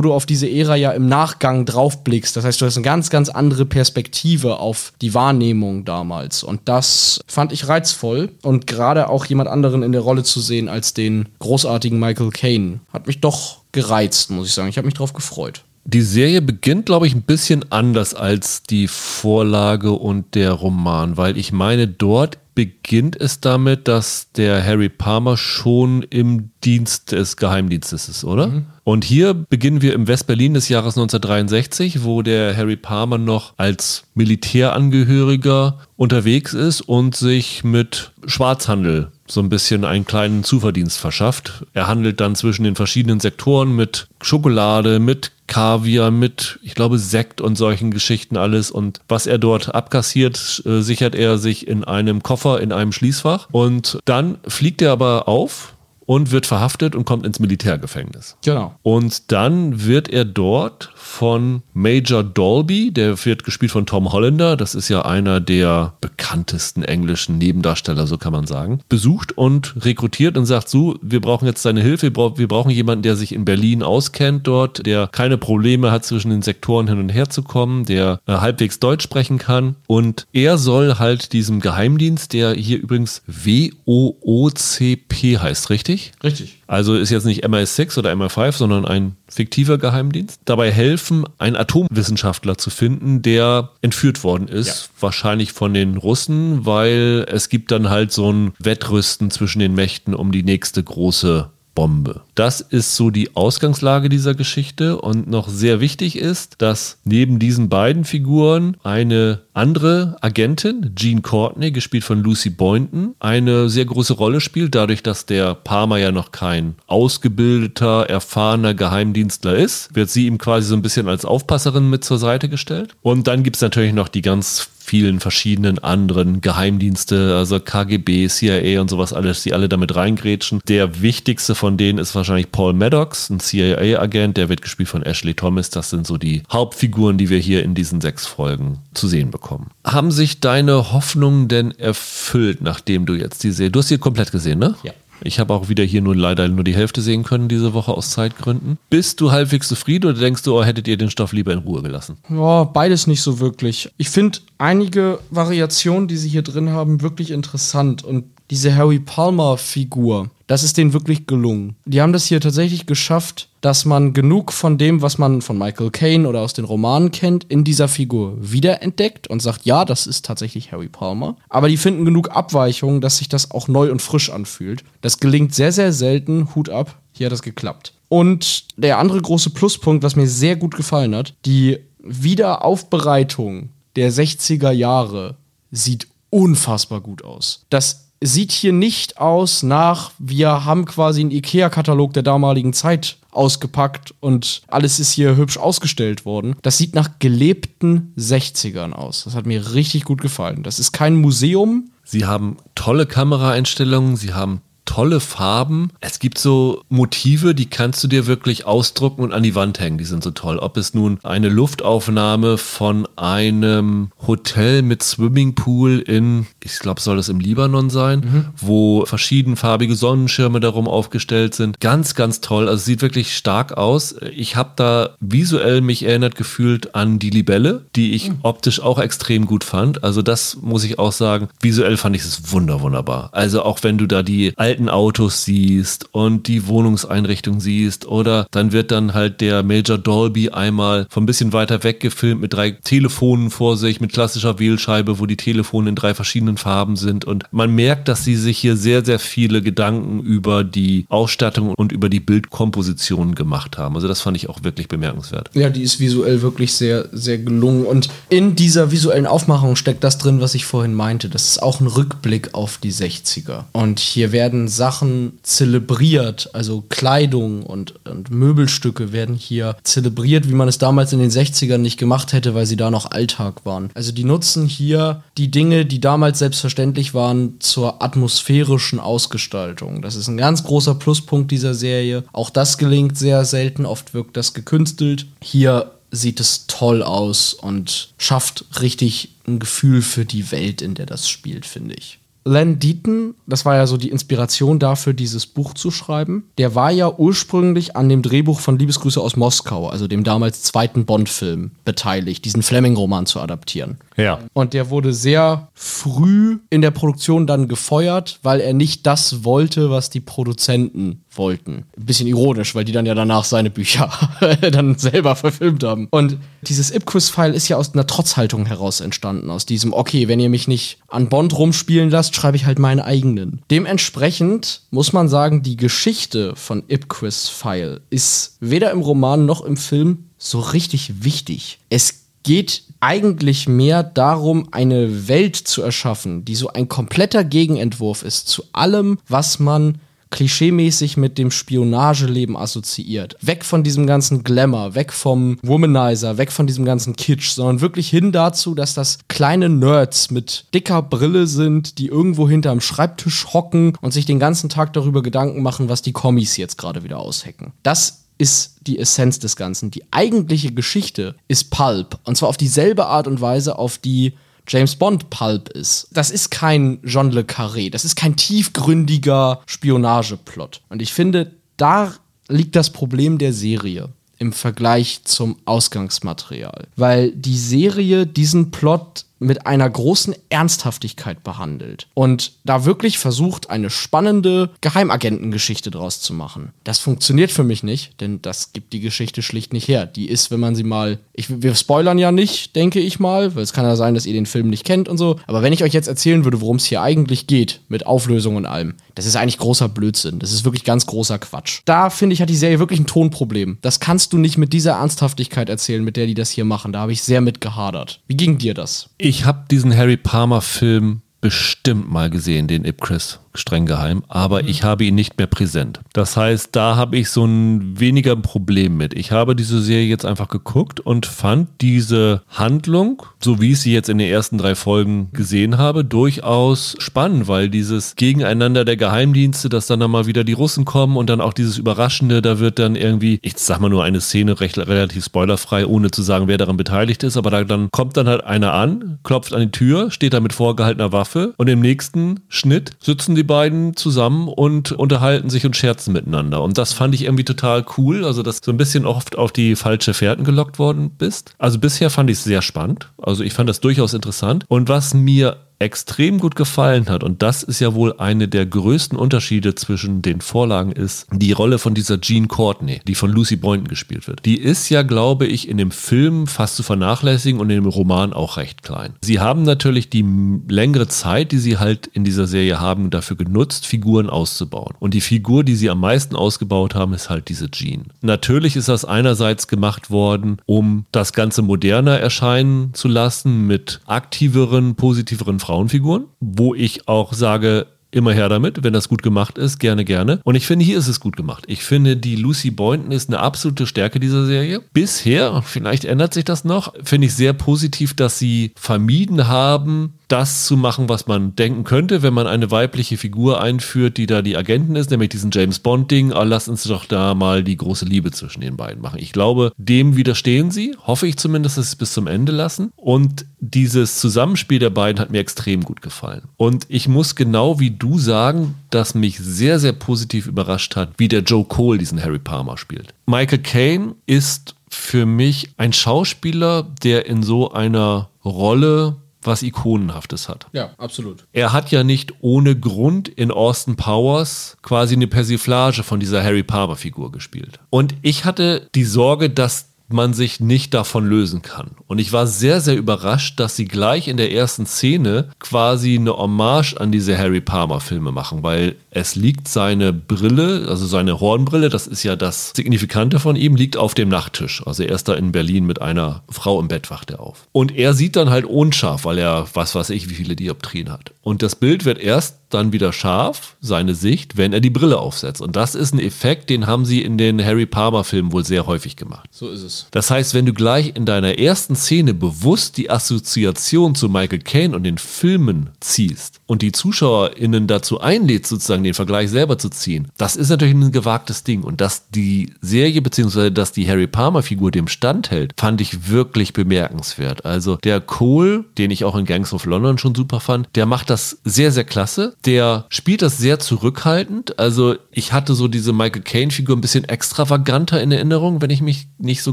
du auf diese Ära ja im Nachgang draufblickst. Das heißt, du hast eine ganz, ganz andere Perspektive auf die Wahrnehmung damals und das fand ich reizvoll und gerade auch jemand anderen in der Rolle zu sehen als den großartigen Michael Caine hat mich doch gereizt, muss ich sagen. Ich habe mich drauf gefreut. Die Serie beginnt, glaube ich, ein bisschen anders als die Vorlage und der Roman, weil ich meine, dort beginnt es damit, dass der Harry Palmer schon im Dienst des Geheimdienstes ist, oder? Mhm. Und hier beginnen wir im West-Berlin des Jahres 1963, wo der Harry Palmer noch als Militärangehöriger unterwegs ist und sich mit Schwarzhandel so ein bisschen einen kleinen Zuverdienst verschafft. Er handelt dann zwischen den verschiedenen Sektoren mit Schokolade, mit Kaviar, mit, ich glaube, Sekt und solchen Geschichten alles. Und was er dort abkassiert, äh, sichert er sich in einem Koffer, in einem Schließfach. Und dann fliegt er aber auf und wird verhaftet und kommt ins Militärgefängnis. Genau. Und dann wird er dort von Major Dolby, der wird gespielt von Tom Hollander, das ist ja einer der bekanntesten englischen Nebendarsteller, so kann man sagen, besucht und rekrutiert und sagt, so, wir brauchen jetzt deine Hilfe, wir brauchen jemanden, der sich in Berlin auskennt dort, der keine Probleme hat, zwischen den Sektoren hin und her zu kommen, der äh, halbwegs Deutsch sprechen kann. Und er soll halt diesem Geheimdienst, der hier übrigens WOOCP heißt, richtig? Richtig? Richtig. Also ist jetzt nicht MI6 oder MI5, sondern ein fiktiver Geheimdienst. Dabei helfen, einen Atomwissenschaftler zu finden, der entführt worden ist. Ja. Wahrscheinlich von den Russen, weil es gibt dann halt so ein Wettrüsten zwischen den Mächten um die nächste große Bombe. Das ist so die Ausgangslage dieser Geschichte und noch sehr wichtig ist, dass neben diesen beiden Figuren eine andere Agentin, Jean Courtney, gespielt von Lucy Boynton, eine sehr große Rolle spielt, dadurch, dass der Palmer ja noch kein ausgebildeter, erfahrener Geheimdienstler ist, wird sie ihm quasi so ein bisschen als Aufpasserin mit zur Seite gestellt. Und dann gibt es natürlich noch die ganz vielen verschiedenen anderen Geheimdienste, also KGB, CIA und sowas alles, die alle damit reingrätschen. Der wichtigste von denen ist wahrscheinlich Paul Maddox, ein CIA-Agent, der wird gespielt von Ashley Thomas. Das sind so die Hauptfiguren, die wir hier in diesen sechs Folgen zu sehen bekommen. Haben sich deine Hoffnungen denn erfüllt, nachdem du jetzt die Serie, du hast sie komplett gesehen, ne? Ja. Ich habe auch wieder hier nur leider nur die Hälfte sehen können diese Woche aus Zeitgründen. Bist du halbwegs zufrieden oder denkst du, oh, hättet ihr den Stoff lieber in Ruhe gelassen? Ja, beides nicht so wirklich. Ich finde einige Variationen, die sie hier drin haben, wirklich interessant und diese Harry Palmer-Figur, das ist denen wirklich gelungen. Die haben das hier tatsächlich geschafft, dass man genug von dem, was man von Michael Caine oder aus den Romanen kennt, in dieser Figur wiederentdeckt und sagt, ja, das ist tatsächlich Harry Palmer. Aber die finden genug Abweichungen, dass sich das auch neu und frisch anfühlt. Das gelingt sehr, sehr selten. Hut ab. Hier hat das geklappt. Und der andere große Pluspunkt, was mir sehr gut gefallen hat, die Wiederaufbereitung der 60er Jahre sieht unfassbar gut aus. Das sieht hier nicht aus nach, wir haben quasi einen IKEA-Katalog der damaligen Zeit ausgepackt und alles ist hier hübsch ausgestellt worden. Das sieht nach gelebten 60ern aus. Das hat mir richtig gut gefallen. Das ist kein Museum. Sie haben tolle Kameraeinstellungen, sie haben tolle Farben. Es gibt so Motive, die kannst du dir wirklich ausdrucken und an die Wand hängen. Die sind so toll. Ob es nun eine Luftaufnahme von einem Hotel mit Swimmingpool in, ich glaube, soll das im Libanon sein, mhm. wo verschiedenfarbige Sonnenschirme darum aufgestellt sind. Ganz, ganz toll. Also sieht wirklich stark aus. Ich habe da visuell mich erinnert gefühlt an die Libelle, die ich mhm. optisch auch extrem gut fand. Also das muss ich auch sagen. Visuell fand ich es wunder, wunderbar. Also auch wenn du da die alten alten Autos siehst und die Wohnungseinrichtung siehst oder dann wird dann halt der Major Dolby einmal von ein bisschen weiter weg gefilmt mit drei Telefonen vor sich, mit klassischer Wählscheibe, wo die Telefone in drei verschiedenen Farben sind und man merkt, dass sie sich hier sehr, sehr viele Gedanken über die Ausstattung und über die Bildkomposition gemacht haben. Also das fand ich auch wirklich bemerkenswert. Ja, die ist visuell wirklich sehr, sehr gelungen und in dieser visuellen Aufmachung steckt das drin, was ich vorhin meinte. Das ist auch ein Rückblick auf die 60er. Und hier werden Sachen zelebriert, also Kleidung und, und Möbelstücke werden hier zelebriert, wie man es damals in den 60ern nicht gemacht hätte, weil sie da noch Alltag waren. Also die nutzen hier die Dinge, die damals selbstverständlich waren, zur atmosphärischen Ausgestaltung. Das ist ein ganz großer Pluspunkt dieser Serie. Auch das gelingt sehr selten, oft wirkt das gekünstelt. Hier sieht es toll aus und schafft richtig ein Gefühl für die Welt, in der das spielt, finde ich. Len Deaton, das war ja so die Inspiration dafür, dieses Buch zu schreiben, der war ja ursprünglich an dem Drehbuch von Liebesgrüße aus Moskau, also dem damals zweiten Bond-Film, beteiligt, diesen Fleming-Roman zu adaptieren. Ja. Und der wurde sehr früh in der Produktion dann gefeuert, weil er nicht das wollte, was die Produzenten wollten. Ein bisschen ironisch, weil die dann ja danach seine Bücher dann selber verfilmt haben. Und dieses Ipquiz-File ist ja aus einer Trotzhaltung heraus entstanden, aus diesem, okay, wenn ihr mich nicht an Bond rumspielen lasst, schreibe ich halt meinen eigenen. Dementsprechend muss man sagen, die Geschichte von Ipquiz-File ist weder im Roman noch im Film so richtig wichtig. Es geht eigentlich mehr darum, eine Welt zu erschaffen, die so ein kompletter Gegenentwurf ist zu allem, was man klischeemäßig mit dem Spionageleben assoziiert. Weg von diesem ganzen Glamour, weg vom Womanizer, weg von diesem ganzen Kitsch, sondern wirklich hin dazu, dass das kleine Nerds mit dicker Brille sind, die irgendwo hinterm Schreibtisch hocken und sich den ganzen Tag darüber Gedanken machen, was die Kommis jetzt gerade wieder aushacken. Das ist die Essenz des Ganzen. Die eigentliche Geschichte ist Pulp. Und zwar auf dieselbe Art und Weise, auf die James Bond Pulp ist. Das ist kein Jean Le Carré, das ist kein tiefgründiger Spionageplot. Und ich finde, da liegt das Problem der Serie im Vergleich zum Ausgangsmaterial. Weil die Serie diesen Plot mit einer großen Ernsthaftigkeit behandelt und da wirklich versucht, eine spannende Geheimagentengeschichte draus zu machen. Das funktioniert für mich nicht, denn das gibt die Geschichte schlicht nicht her. Die ist, wenn man sie mal. Ich, wir spoilern ja nicht, denke ich mal, weil es kann ja sein, dass ihr den Film nicht kennt und so. Aber wenn ich euch jetzt erzählen würde, worum es hier eigentlich geht, mit Auflösung und allem, das ist eigentlich großer Blödsinn. Das ist wirklich ganz großer Quatsch. Da finde ich, hat die Serie wirklich ein Tonproblem. Das kannst du nicht mit dieser Ernsthaftigkeit erzählen, mit der die das hier machen. Da habe ich sehr mit gehadert. Wie ging dir das? Ich habe diesen Harry Palmer-Film bestimmt mal gesehen, den Ipcris streng geheim, aber mhm. ich habe ihn nicht mehr präsent. Das heißt, da habe ich so ein weniger Problem mit. Ich habe diese Serie jetzt einfach geguckt und fand diese Handlung, so wie ich sie jetzt in den ersten drei Folgen gesehen habe, durchaus spannend, weil dieses Gegeneinander der Geheimdienste, dass dann, dann mal wieder die Russen kommen und dann auch dieses Überraschende, da wird dann irgendwie, ich sag mal nur eine Szene recht, relativ spoilerfrei, ohne zu sagen, wer daran beteiligt ist, aber da, dann kommt dann halt einer an, klopft an die Tür, steht da mit vorgehaltener Waffe und im nächsten Schnitt sitzen die beiden zusammen und unterhalten sich und scherzen miteinander. Und das fand ich irgendwie total cool. Also, dass du so ein bisschen oft auf die falsche Fährten gelockt worden bist. Also bisher fand ich es sehr spannend. Also ich fand das durchaus interessant. Und was mir extrem gut gefallen hat, und das ist ja wohl eine der größten Unterschiede zwischen den Vorlagen, ist die Rolle von dieser Jean Courtney, die von Lucy Boynton gespielt wird. Die ist ja, glaube ich, in dem Film fast zu vernachlässigen und in dem Roman auch recht klein. Sie haben natürlich die längere Zeit, die sie halt in dieser Serie haben, dafür genutzt, Figuren auszubauen. Und die Figur, die sie am meisten ausgebaut haben, ist halt diese Jean. Natürlich ist das einerseits gemacht worden, um das Ganze moderner erscheinen zu lassen, mit aktiveren, positiveren Frauenfiguren, wo ich auch sage, immer her damit, wenn das gut gemacht ist, gerne, gerne. Und ich finde, hier ist es gut gemacht. Ich finde, die Lucy Boynton ist eine absolute Stärke dieser Serie. Bisher, vielleicht ändert sich das noch, finde ich sehr positiv, dass sie vermieden haben, das zu machen, was man denken könnte, wenn man eine weibliche Figur einführt, die da die Agentin ist, nämlich diesen James Bond-Ding. Ah, lass uns doch da mal die große Liebe zwischen den beiden machen. Ich glaube, dem widerstehen sie, hoffe ich zumindest, dass sie es bis zum Ende lassen. Und dieses Zusammenspiel der beiden hat mir extrem gut gefallen. Und ich muss genau wie du sagen, dass mich sehr, sehr positiv überrascht hat, wie der Joe Cole diesen Harry Palmer spielt. Michael Caine ist für mich ein Schauspieler, der in so einer Rolle was Ikonenhaftes hat. Ja, absolut. Er hat ja nicht ohne Grund in Austin Powers quasi eine Persiflage von dieser Harry Palmer-Figur gespielt. Und ich hatte die Sorge, dass man sich nicht davon lösen kann. Und ich war sehr, sehr überrascht, dass sie gleich in der ersten Szene quasi eine Hommage an diese Harry Palmer-Filme machen, weil es liegt seine Brille, also seine Hornbrille, das ist ja das Signifikante von ihm, liegt auf dem Nachttisch. Also er ist da in Berlin mit einer Frau im Bett, wacht er auf. Und er sieht dann halt unscharf, weil er, was weiß ich, wie viele Dioptrien hat. Und das Bild wird erst dann wieder scharf, seine Sicht, wenn er die Brille aufsetzt. Und das ist ein Effekt, den haben sie in den Harry Palmer-Filmen wohl sehr häufig gemacht. So ist es. Das heißt, wenn du gleich in deiner ersten Szene bewusst die Assoziation zu Michael Caine und den Filmen ziehst und die ZuschauerInnen dazu einlädst, sozusagen den Vergleich selber zu ziehen, das ist natürlich ein gewagtes Ding. Und dass die Serie beziehungsweise dass die Harry Palmer-Figur dem standhält, fand ich wirklich bemerkenswert. Also der Cole, den ich auch in Gangs of London schon super fand, der macht das sehr, sehr klasse der spielt das sehr zurückhaltend. Also ich hatte so diese Michael Caine-Figur ein bisschen extravaganter in Erinnerung, wenn ich mich nicht so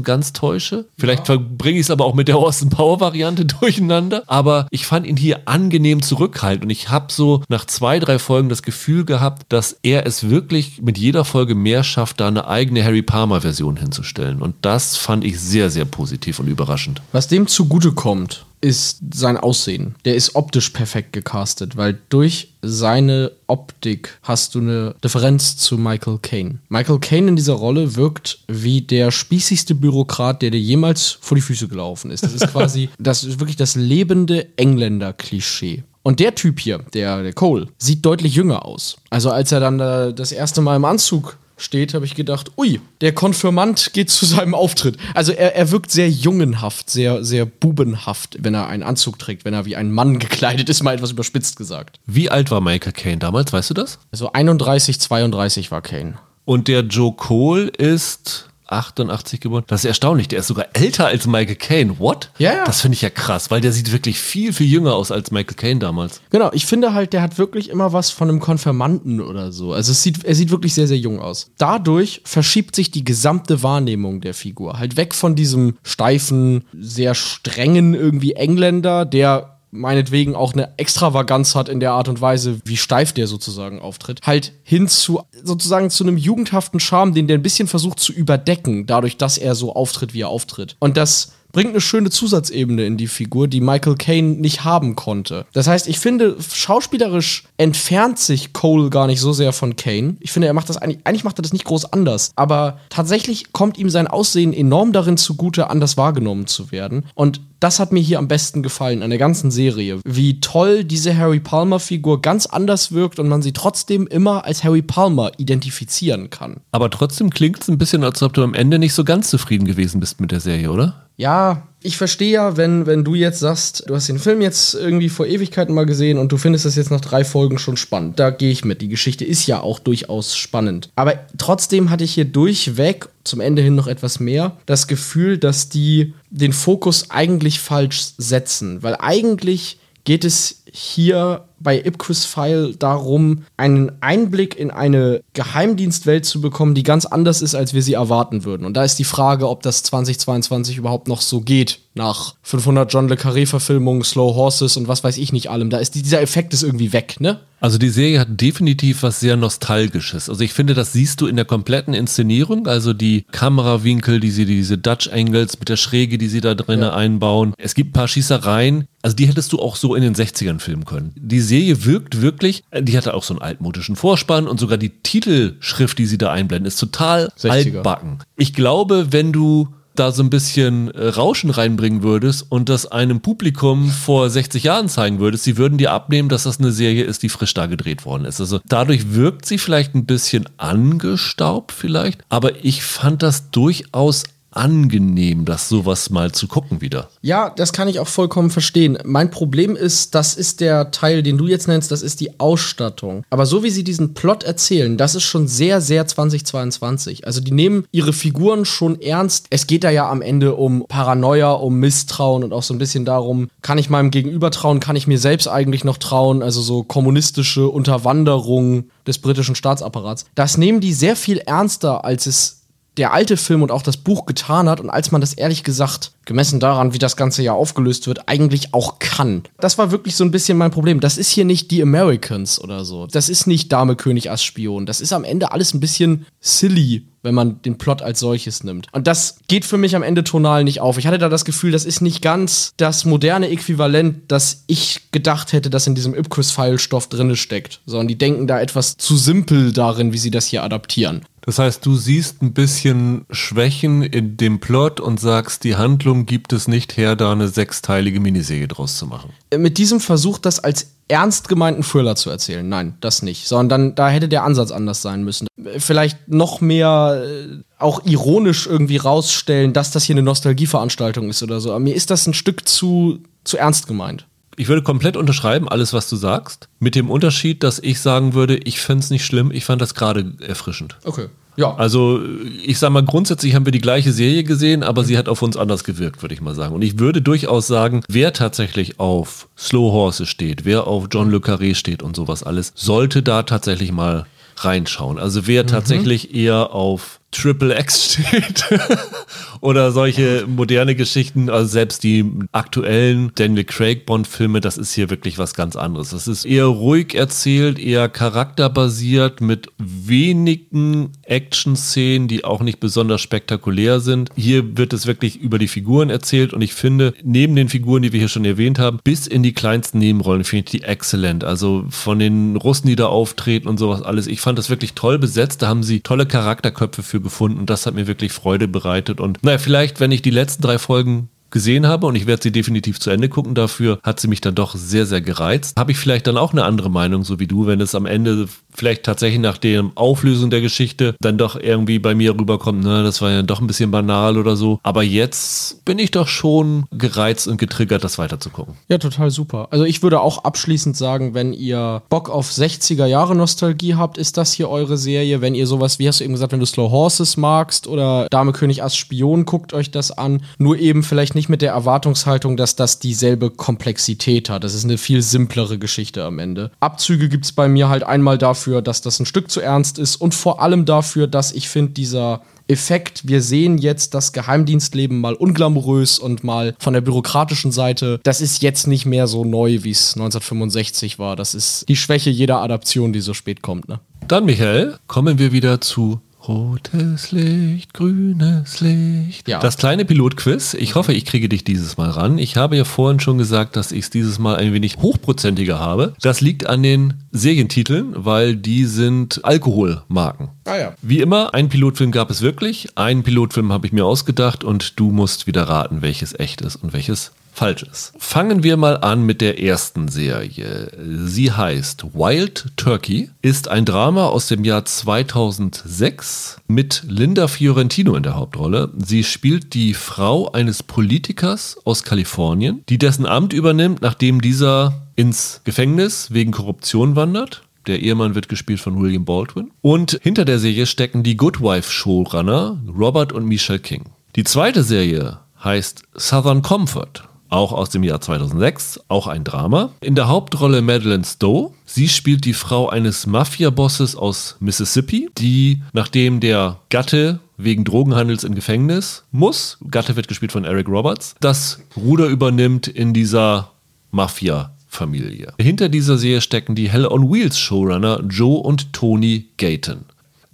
ganz täusche. Vielleicht ja. verbringe ich es aber auch mit der Austin Power-Variante durcheinander. Aber ich fand ihn hier angenehm zurückhaltend und ich habe so nach zwei, drei Folgen das Gefühl gehabt, dass er es wirklich mit jeder Folge mehr schafft, da eine eigene Harry Palmer-Version hinzustellen. Und das fand ich sehr, sehr positiv und überraschend. Was dem zugute kommt, ist sein Aussehen. Der ist optisch perfekt gecastet, weil durch seine Optik hast du eine Differenz zu Michael Caine. Michael Caine in dieser Rolle wirkt wie der spießigste Bürokrat, der dir jemals vor die Füße gelaufen ist. Das ist quasi, das ist wirklich das lebende Engländer-Klischee. Und der Typ hier, der, der Cole, sieht deutlich jünger aus. Also als er dann äh, das erste Mal im Anzug steht, habe ich gedacht, ui, der Konfirmand geht zu seinem Auftritt. Also er, er wirkt sehr jungenhaft, sehr, sehr bubenhaft, wenn er einen Anzug trägt, wenn er wie ein Mann gekleidet ist, mal etwas überspitzt gesagt. Wie alt war Michael Caine damals, weißt du das? Also 31, 32 war Kane. Und der Joe Cole ist 88 geboren. Das ist erstaunlich. Der ist sogar älter als Michael Caine. What? Ja, ja. Das finde ich ja krass, weil der sieht wirklich viel, viel jünger aus als Michael Caine damals. Genau, ich finde halt, der hat wirklich immer was von einem Konfirmanden oder so. Also es sieht, er sieht wirklich sehr, sehr jung aus. Dadurch verschiebt sich die gesamte Wahrnehmung der Figur. Halt weg von diesem steifen, sehr strengen irgendwie Engländer, der meinetwegen auch eine Extravaganz hat in der Art und Weise, wie steif der sozusagen auftritt, halt hin zu sozusagen zu einem jugendhaften Charme, den der ein bisschen versucht zu überdecken, dadurch, dass er so auftritt, wie er auftritt. Und das bringt eine schöne Zusatzebene in die Figur, die Michael Caine nicht haben konnte. Das heißt, ich finde, schauspielerisch entfernt sich Cole gar nicht so sehr von Caine. Ich finde, er macht das eigentlich, eigentlich macht er das nicht groß anders. Aber tatsächlich kommt ihm sein Aussehen enorm darin zugute, anders wahrgenommen zu werden. Und das hat mir hier am besten gefallen an der ganzen Serie. Wie toll diese Harry Palmer-Figur ganz anders wirkt und man sie trotzdem immer als Harry Palmer identifizieren kann. Aber trotzdem klingt es ein bisschen, als ob du am Ende nicht so ganz zufrieden gewesen bist mit der Serie, oder? Ja, ich verstehe ja, wenn, wenn du jetzt sagst, du hast den Film jetzt irgendwie vor Ewigkeiten mal gesehen und du findest das jetzt nach drei Folgen schon spannend. Da gehe ich mit. Die Geschichte ist ja auch durchaus spannend. Aber trotzdem hatte ich hier durchweg, zum Ende hin noch etwas mehr, das Gefühl, dass die den Fokus eigentlich falsch setzen. Weil eigentlich geht es hier bei Ipcris File darum, einen Einblick in eine Geheimdienstwelt zu bekommen, die ganz anders ist, als wir sie erwarten würden. Und da ist die Frage, ob das 2022 überhaupt noch so geht. Nach 500 John Le Carré-Verfilmungen, Slow Horses und was weiß ich nicht allem. Da ist dieser Effekt ist irgendwie weg, ne? Also die Serie hat definitiv was sehr Nostalgisches. Also ich finde, das siehst du in der kompletten Inszenierung. Also die Kamerawinkel, die sie, diese Dutch Angles mit der Schräge, die sie da drinnen ja. einbauen. Es gibt ein paar Schießereien. Also die hättest du auch so in den 60ern filmen können. Die Serie wirkt wirklich, die hatte auch so einen altmodischen Vorspann und sogar die Titelschrift, die sie da einblenden, ist total 60er. altbacken. Ich glaube, wenn du da so ein bisschen äh, Rauschen reinbringen würdest und das einem Publikum vor 60 Jahren zeigen würdest, sie würden dir abnehmen, dass das eine Serie ist, die frisch da gedreht worden ist. Also dadurch wirkt sie vielleicht ein bisschen angestaubt vielleicht, aber ich fand das durchaus angenehm, das sowas mal zu gucken wieder. Ja, das kann ich auch vollkommen verstehen. Mein Problem ist, das ist der Teil, den du jetzt nennst, das ist die Ausstattung. Aber so wie sie diesen Plot erzählen, das ist schon sehr, sehr 2022. Also die nehmen ihre Figuren schon ernst. Es geht da ja am Ende um Paranoia, um Misstrauen und auch so ein bisschen darum, kann ich meinem Gegenüber trauen, kann ich mir selbst eigentlich noch trauen? Also so kommunistische Unterwanderung des britischen Staatsapparats. Das nehmen die sehr viel ernster, als es der alte Film und auch das Buch getan hat und als man das ehrlich gesagt, gemessen daran, wie das Ganze ja aufgelöst wird, eigentlich auch kann. Das war wirklich so ein bisschen mein Problem. Das ist hier nicht die Americans oder so. Das ist nicht Dame König als Spion. Das ist am Ende alles ein bisschen silly, wenn man den Plot als solches nimmt. Und das geht für mich am Ende tonal nicht auf. Ich hatte da das Gefühl, das ist nicht ganz das moderne Äquivalent, das ich gedacht hätte, das in diesem Ipcris-File-Stoff drinne steckt. Sondern die denken da etwas zu simpel darin, wie sie das hier adaptieren. Das heißt, du siehst ein bisschen Schwächen in dem Plot und sagst, die Handlung gibt es nicht her, da eine sechsteilige Miniserie draus zu machen. Mit diesem Versuch, das als ernst gemeinten Thriller zu erzählen. Nein, das nicht. Sondern da hätte der Ansatz anders sein müssen. Vielleicht noch mehr äh, auch ironisch irgendwie rausstellen, dass das hier eine Nostalgieveranstaltung ist oder so. Aber mir ist das ein Stück zu, zu ernst gemeint. Ich würde komplett unterschreiben, alles, was du sagst. Mit dem Unterschied, dass ich sagen würde, ich fände es nicht schlimm, ich fand das gerade erfrischend. Okay. Ja. Also, ich sag mal, grundsätzlich haben wir die gleiche Serie gesehen, aber mhm. sie hat auf uns anders gewirkt, würde ich mal sagen. Und ich würde durchaus sagen, wer tatsächlich auf Slow Horses steht, wer auf John Le Carré steht und sowas alles, sollte da tatsächlich mal reinschauen. Also wer mhm. tatsächlich eher auf Triple X steht. Oder solche moderne Geschichten, also selbst die aktuellen Daniel Craig Bond-Filme, das ist hier wirklich was ganz anderes. Das ist eher ruhig erzählt, eher charakterbasiert mit wenigen Action-Szenen, die auch nicht besonders spektakulär sind. Hier wird es wirklich über die Figuren erzählt und ich finde, neben den Figuren, die wir hier schon erwähnt haben, bis in die kleinsten Nebenrollen finde ich die exzellent. Also von den Russen, die da auftreten und sowas alles. Ich fand das wirklich toll besetzt. Da haben sie tolle Charakterköpfe für gefunden und das hat mir wirklich Freude bereitet. Und naja, vielleicht, wenn ich die letzten drei Folgen gesehen habe und ich werde sie definitiv zu Ende gucken. Dafür hat sie mich dann doch sehr, sehr gereizt. Habe ich vielleicht dann auch eine andere Meinung, so wie du, wenn es am Ende vielleicht tatsächlich nach der Auflösung der Geschichte dann doch irgendwie bei mir rüberkommt, ne, das war ja doch ein bisschen banal oder so. Aber jetzt bin ich doch schon gereizt und getriggert, das weiterzugucken. Ja, total super. Also ich würde auch abschließend sagen, wenn ihr Bock auf 60er Jahre Nostalgie habt, ist das hier eure Serie. Wenn ihr sowas, wie hast du eben gesagt, wenn du Slow Horses magst oder Dame König Ass Spion, guckt euch das an. Nur eben vielleicht nicht mit der Erwartungshaltung, dass das dieselbe Komplexität hat. Das ist eine viel simplere Geschichte am Ende. Abzüge gibt es bei mir halt einmal dafür, dass das ein Stück zu ernst ist und vor allem dafür, dass ich finde, dieser Effekt, wir sehen jetzt das Geheimdienstleben mal unglamourös und mal von der bürokratischen Seite. Das ist jetzt nicht mehr so neu, wie es 1965 war. Das ist die Schwäche jeder Adaption, die so spät kommt. Ne? Dann, Michael, kommen wir wieder zu Rotes Licht, grünes Licht. Ja. Das kleine Pilotquiz. Ich hoffe, ich kriege dich dieses Mal ran. Ich habe ja vorhin schon gesagt, dass ich es dieses Mal ein wenig hochprozentiger habe. Das liegt an den Serientiteln, weil die sind Alkoholmarken. Ah ja. Wie immer, einen Pilotfilm gab es wirklich. Einen Pilotfilm habe ich mir ausgedacht und du musst wieder raten, welches echt ist und welches falsch ist. Fangen wir mal an mit der ersten Serie. Sie heißt Wild Turkey, ist ein Drama aus dem Jahr 2006 mit Linda Fiorentino in der Hauptrolle. Sie spielt die Frau eines Politikers aus Kalifornien, die dessen Amt übernimmt, nachdem dieser ins Gefängnis wegen Korruption wandert. Der Ehemann wird gespielt von William Baldwin. Und hinter der Serie stecken die Good Wife Showrunner Robert und Michelle King. Die zweite Serie heißt Southern Comfort auch aus dem Jahr 2006, auch ein Drama. In der Hauptrolle Madeleine Stowe. Sie spielt die Frau eines Mafia-Bosses aus Mississippi, die, nachdem der Gatte wegen Drogenhandels in Gefängnis muss, Gatte wird gespielt von Eric Roberts, das Ruder übernimmt in dieser Mafia. Familie. Hinter dieser Serie stecken die Hell on Wheels Showrunner Joe und Tony Gayton.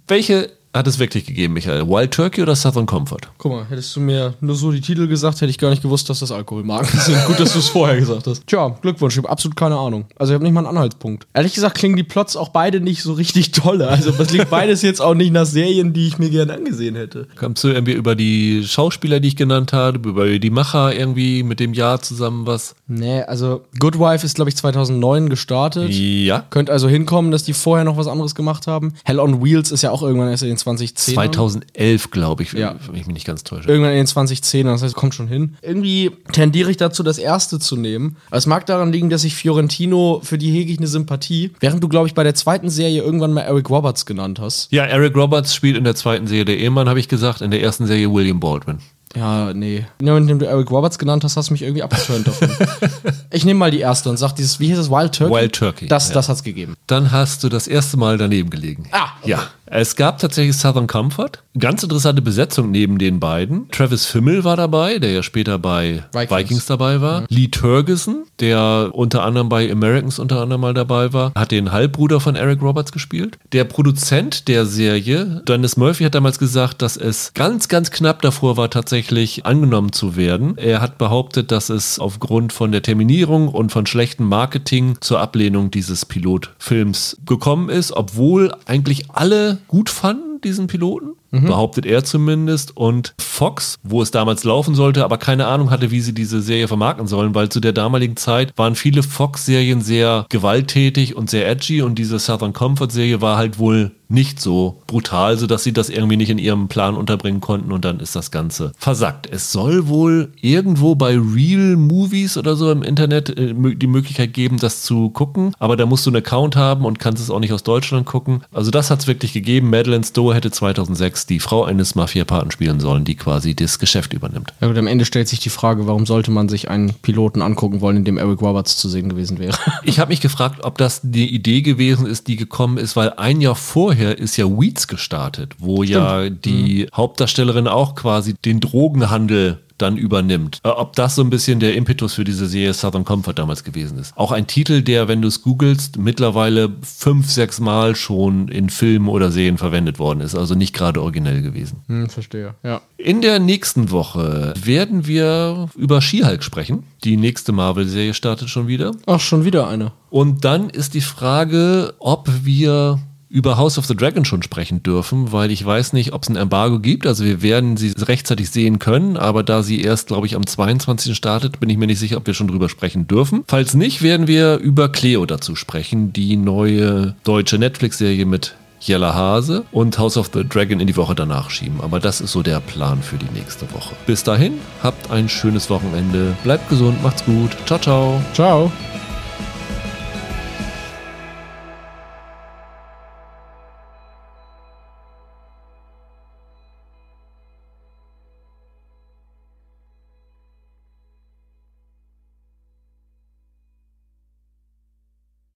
Welche hat es wirklich gegeben, Michael? Wild Turkey oder Southern Comfort? Guck mal, hättest du mir nur so die Titel gesagt, hätte ich gar nicht gewusst, dass das Alkoholmarken sind. Gut, dass du es vorher gesagt hast. Tja, Glückwunsch, ich habe absolut keine Ahnung. Also ich habe nicht mal einen Anhaltspunkt. Ehrlich gesagt klingen die Plots auch beide nicht so richtig tolle. Also das liegt beides jetzt auch nicht nach Serien, die ich mir gerne angesehen hätte. Kommst du irgendwie über die Schauspieler, die ich genannt habe, über die Macher irgendwie mit dem Jahr zusammen was? Nee, also Good Wife ist, glaube ich, 2009 gestartet. Ja. Könnte also hinkommen, dass die vorher noch was anderes gemacht haben. Hell on Wheels ist ja auch irgendwann erst in 2010. 2011, glaube ich, ja. wenn ich mich nicht ganz täusche. Irgendwann in den 2010 das heißt, kommt schon hin. Irgendwie tendiere ich dazu, das erste zu nehmen. Aber es mag daran liegen, dass ich Fiorentino, für die hege ich eine Sympathie. Während du, glaube ich, bei der zweiten Serie irgendwann mal Eric Roberts genannt hast. Ja, Eric Roberts spielt in der zweiten Serie der Ehemann, habe ich gesagt, in der ersten Serie William Baldwin. Ja, nee. Ja, wenn du Eric Roberts genannt hast, hast du mich irgendwie abgeturnt davon. ich nehme mal die erste und sag dieses, wie hieß es, Wild Turkey? Wild Turkey. Das, ja. das hat's gegeben. Dann hast du das erste Mal daneben gelegen. Ah, okay. ja. Es gab tatsächlich Southern Comfort. Ganz interessante Besetzung neben den beiden. Travis Fimmel war dabei, der ja später bei Vikings, Vikings dabei war. Mhm. Lee Turgeson, der unter anderem bei Americans unter anderem mal dabei war, hat den Halbbruder von Eric Roberts gespielt. Der Produzent der Serie, Dennis Murphy, hat damals gesagt, dass es ganz, ganz knapp davor war, tatsächlich angenommen zu werden. Er hat behauptet, dass es aufgrund von der Terminierung und von schlechtem Marketing zur Ablehnung dieses Pilotfilms gekommen ist, obwohl eigentlich alle gut fanden, diesen Piloten mhm. behauptet er zumindest. Und Fox, wo es damals laufen sollte, aber keine Ahnung hatte, wie sie diese Serie vermarkten sollen, weil zu der damaligen Zeit waren viele Fox-Serien sehr gewalttätig und sehr edgy und diese Southern Comfort-Serie war halt wohl nicht so brutal, sodass sie das irgendwie nicht in ihrem Plan unterbringen konnten und dann ist das Ganze versackt. Es soll wohl irgendwo bei Real Movies oder so im Internet äh, die Möglichkeit geben, das zu gucken, aber da musst du einen Account haben und kannst es auch nicht aus Deutschland gucken. Also das hat es wirklich gegeben. Madeleine Stowe hätte 2006 Alex die Frau eines Mafia-Paten spielen sollen, die quasi das Geschäft übernimmt. Ja, gut, am Ende stellt sich die Frage, warum sollte man sich einen Piloten angucken wollen, in dem Eric Roberts zu sehen gewesen wäre? Ich habe mich gefragt, ob das die Idee gewesen ist, die gekommen ist, weil ein Jahr vorher ist ja Weeds gestartet, wo ja die Hauptdarstellerin auch quasi den Drogenhandel dann übernimmt. Äh, Ob das so ein bisschen der Impetus für diese Serie Southern Comfort damals gewesen ist. Auch ein Titel, der, wenn du es googelst, mittlerweile fünf, sechs Mal schon in Filmen oder Serien verwendet worden ist. Also nicht gerade originell gewesen. Hm, verstehe, ja. In der nächsten Woche werden wir über She-Hulk sprechen. Die nächste Marvel-Serie startet schon wieder. Ach, schon wieder eine. Und dann ist die Frage, ob wir über House of the Dragon schon sprechen dürfen, weil ich weiß nicht, ob es ein Embargo gibt. Also wir werden sie rechtzeitig sehen können, aber da sie erst, glaube ich, am 22. startet, bin ich mir nicht sicher, ob wir schon drüber sprechen dürfen. Falls nicht, werden wir über Cleo dazu sprechen, die neue deutsche Netflix-Serie mit Jella Hase und House of the Dragon in die Woche danach schieben. Aber das ist so der Plan für die nächste Woche. Bis dahin, habt ein schönes Wochenende, bleibt gesund, macht's gut. Ciao, ciao. Ciao.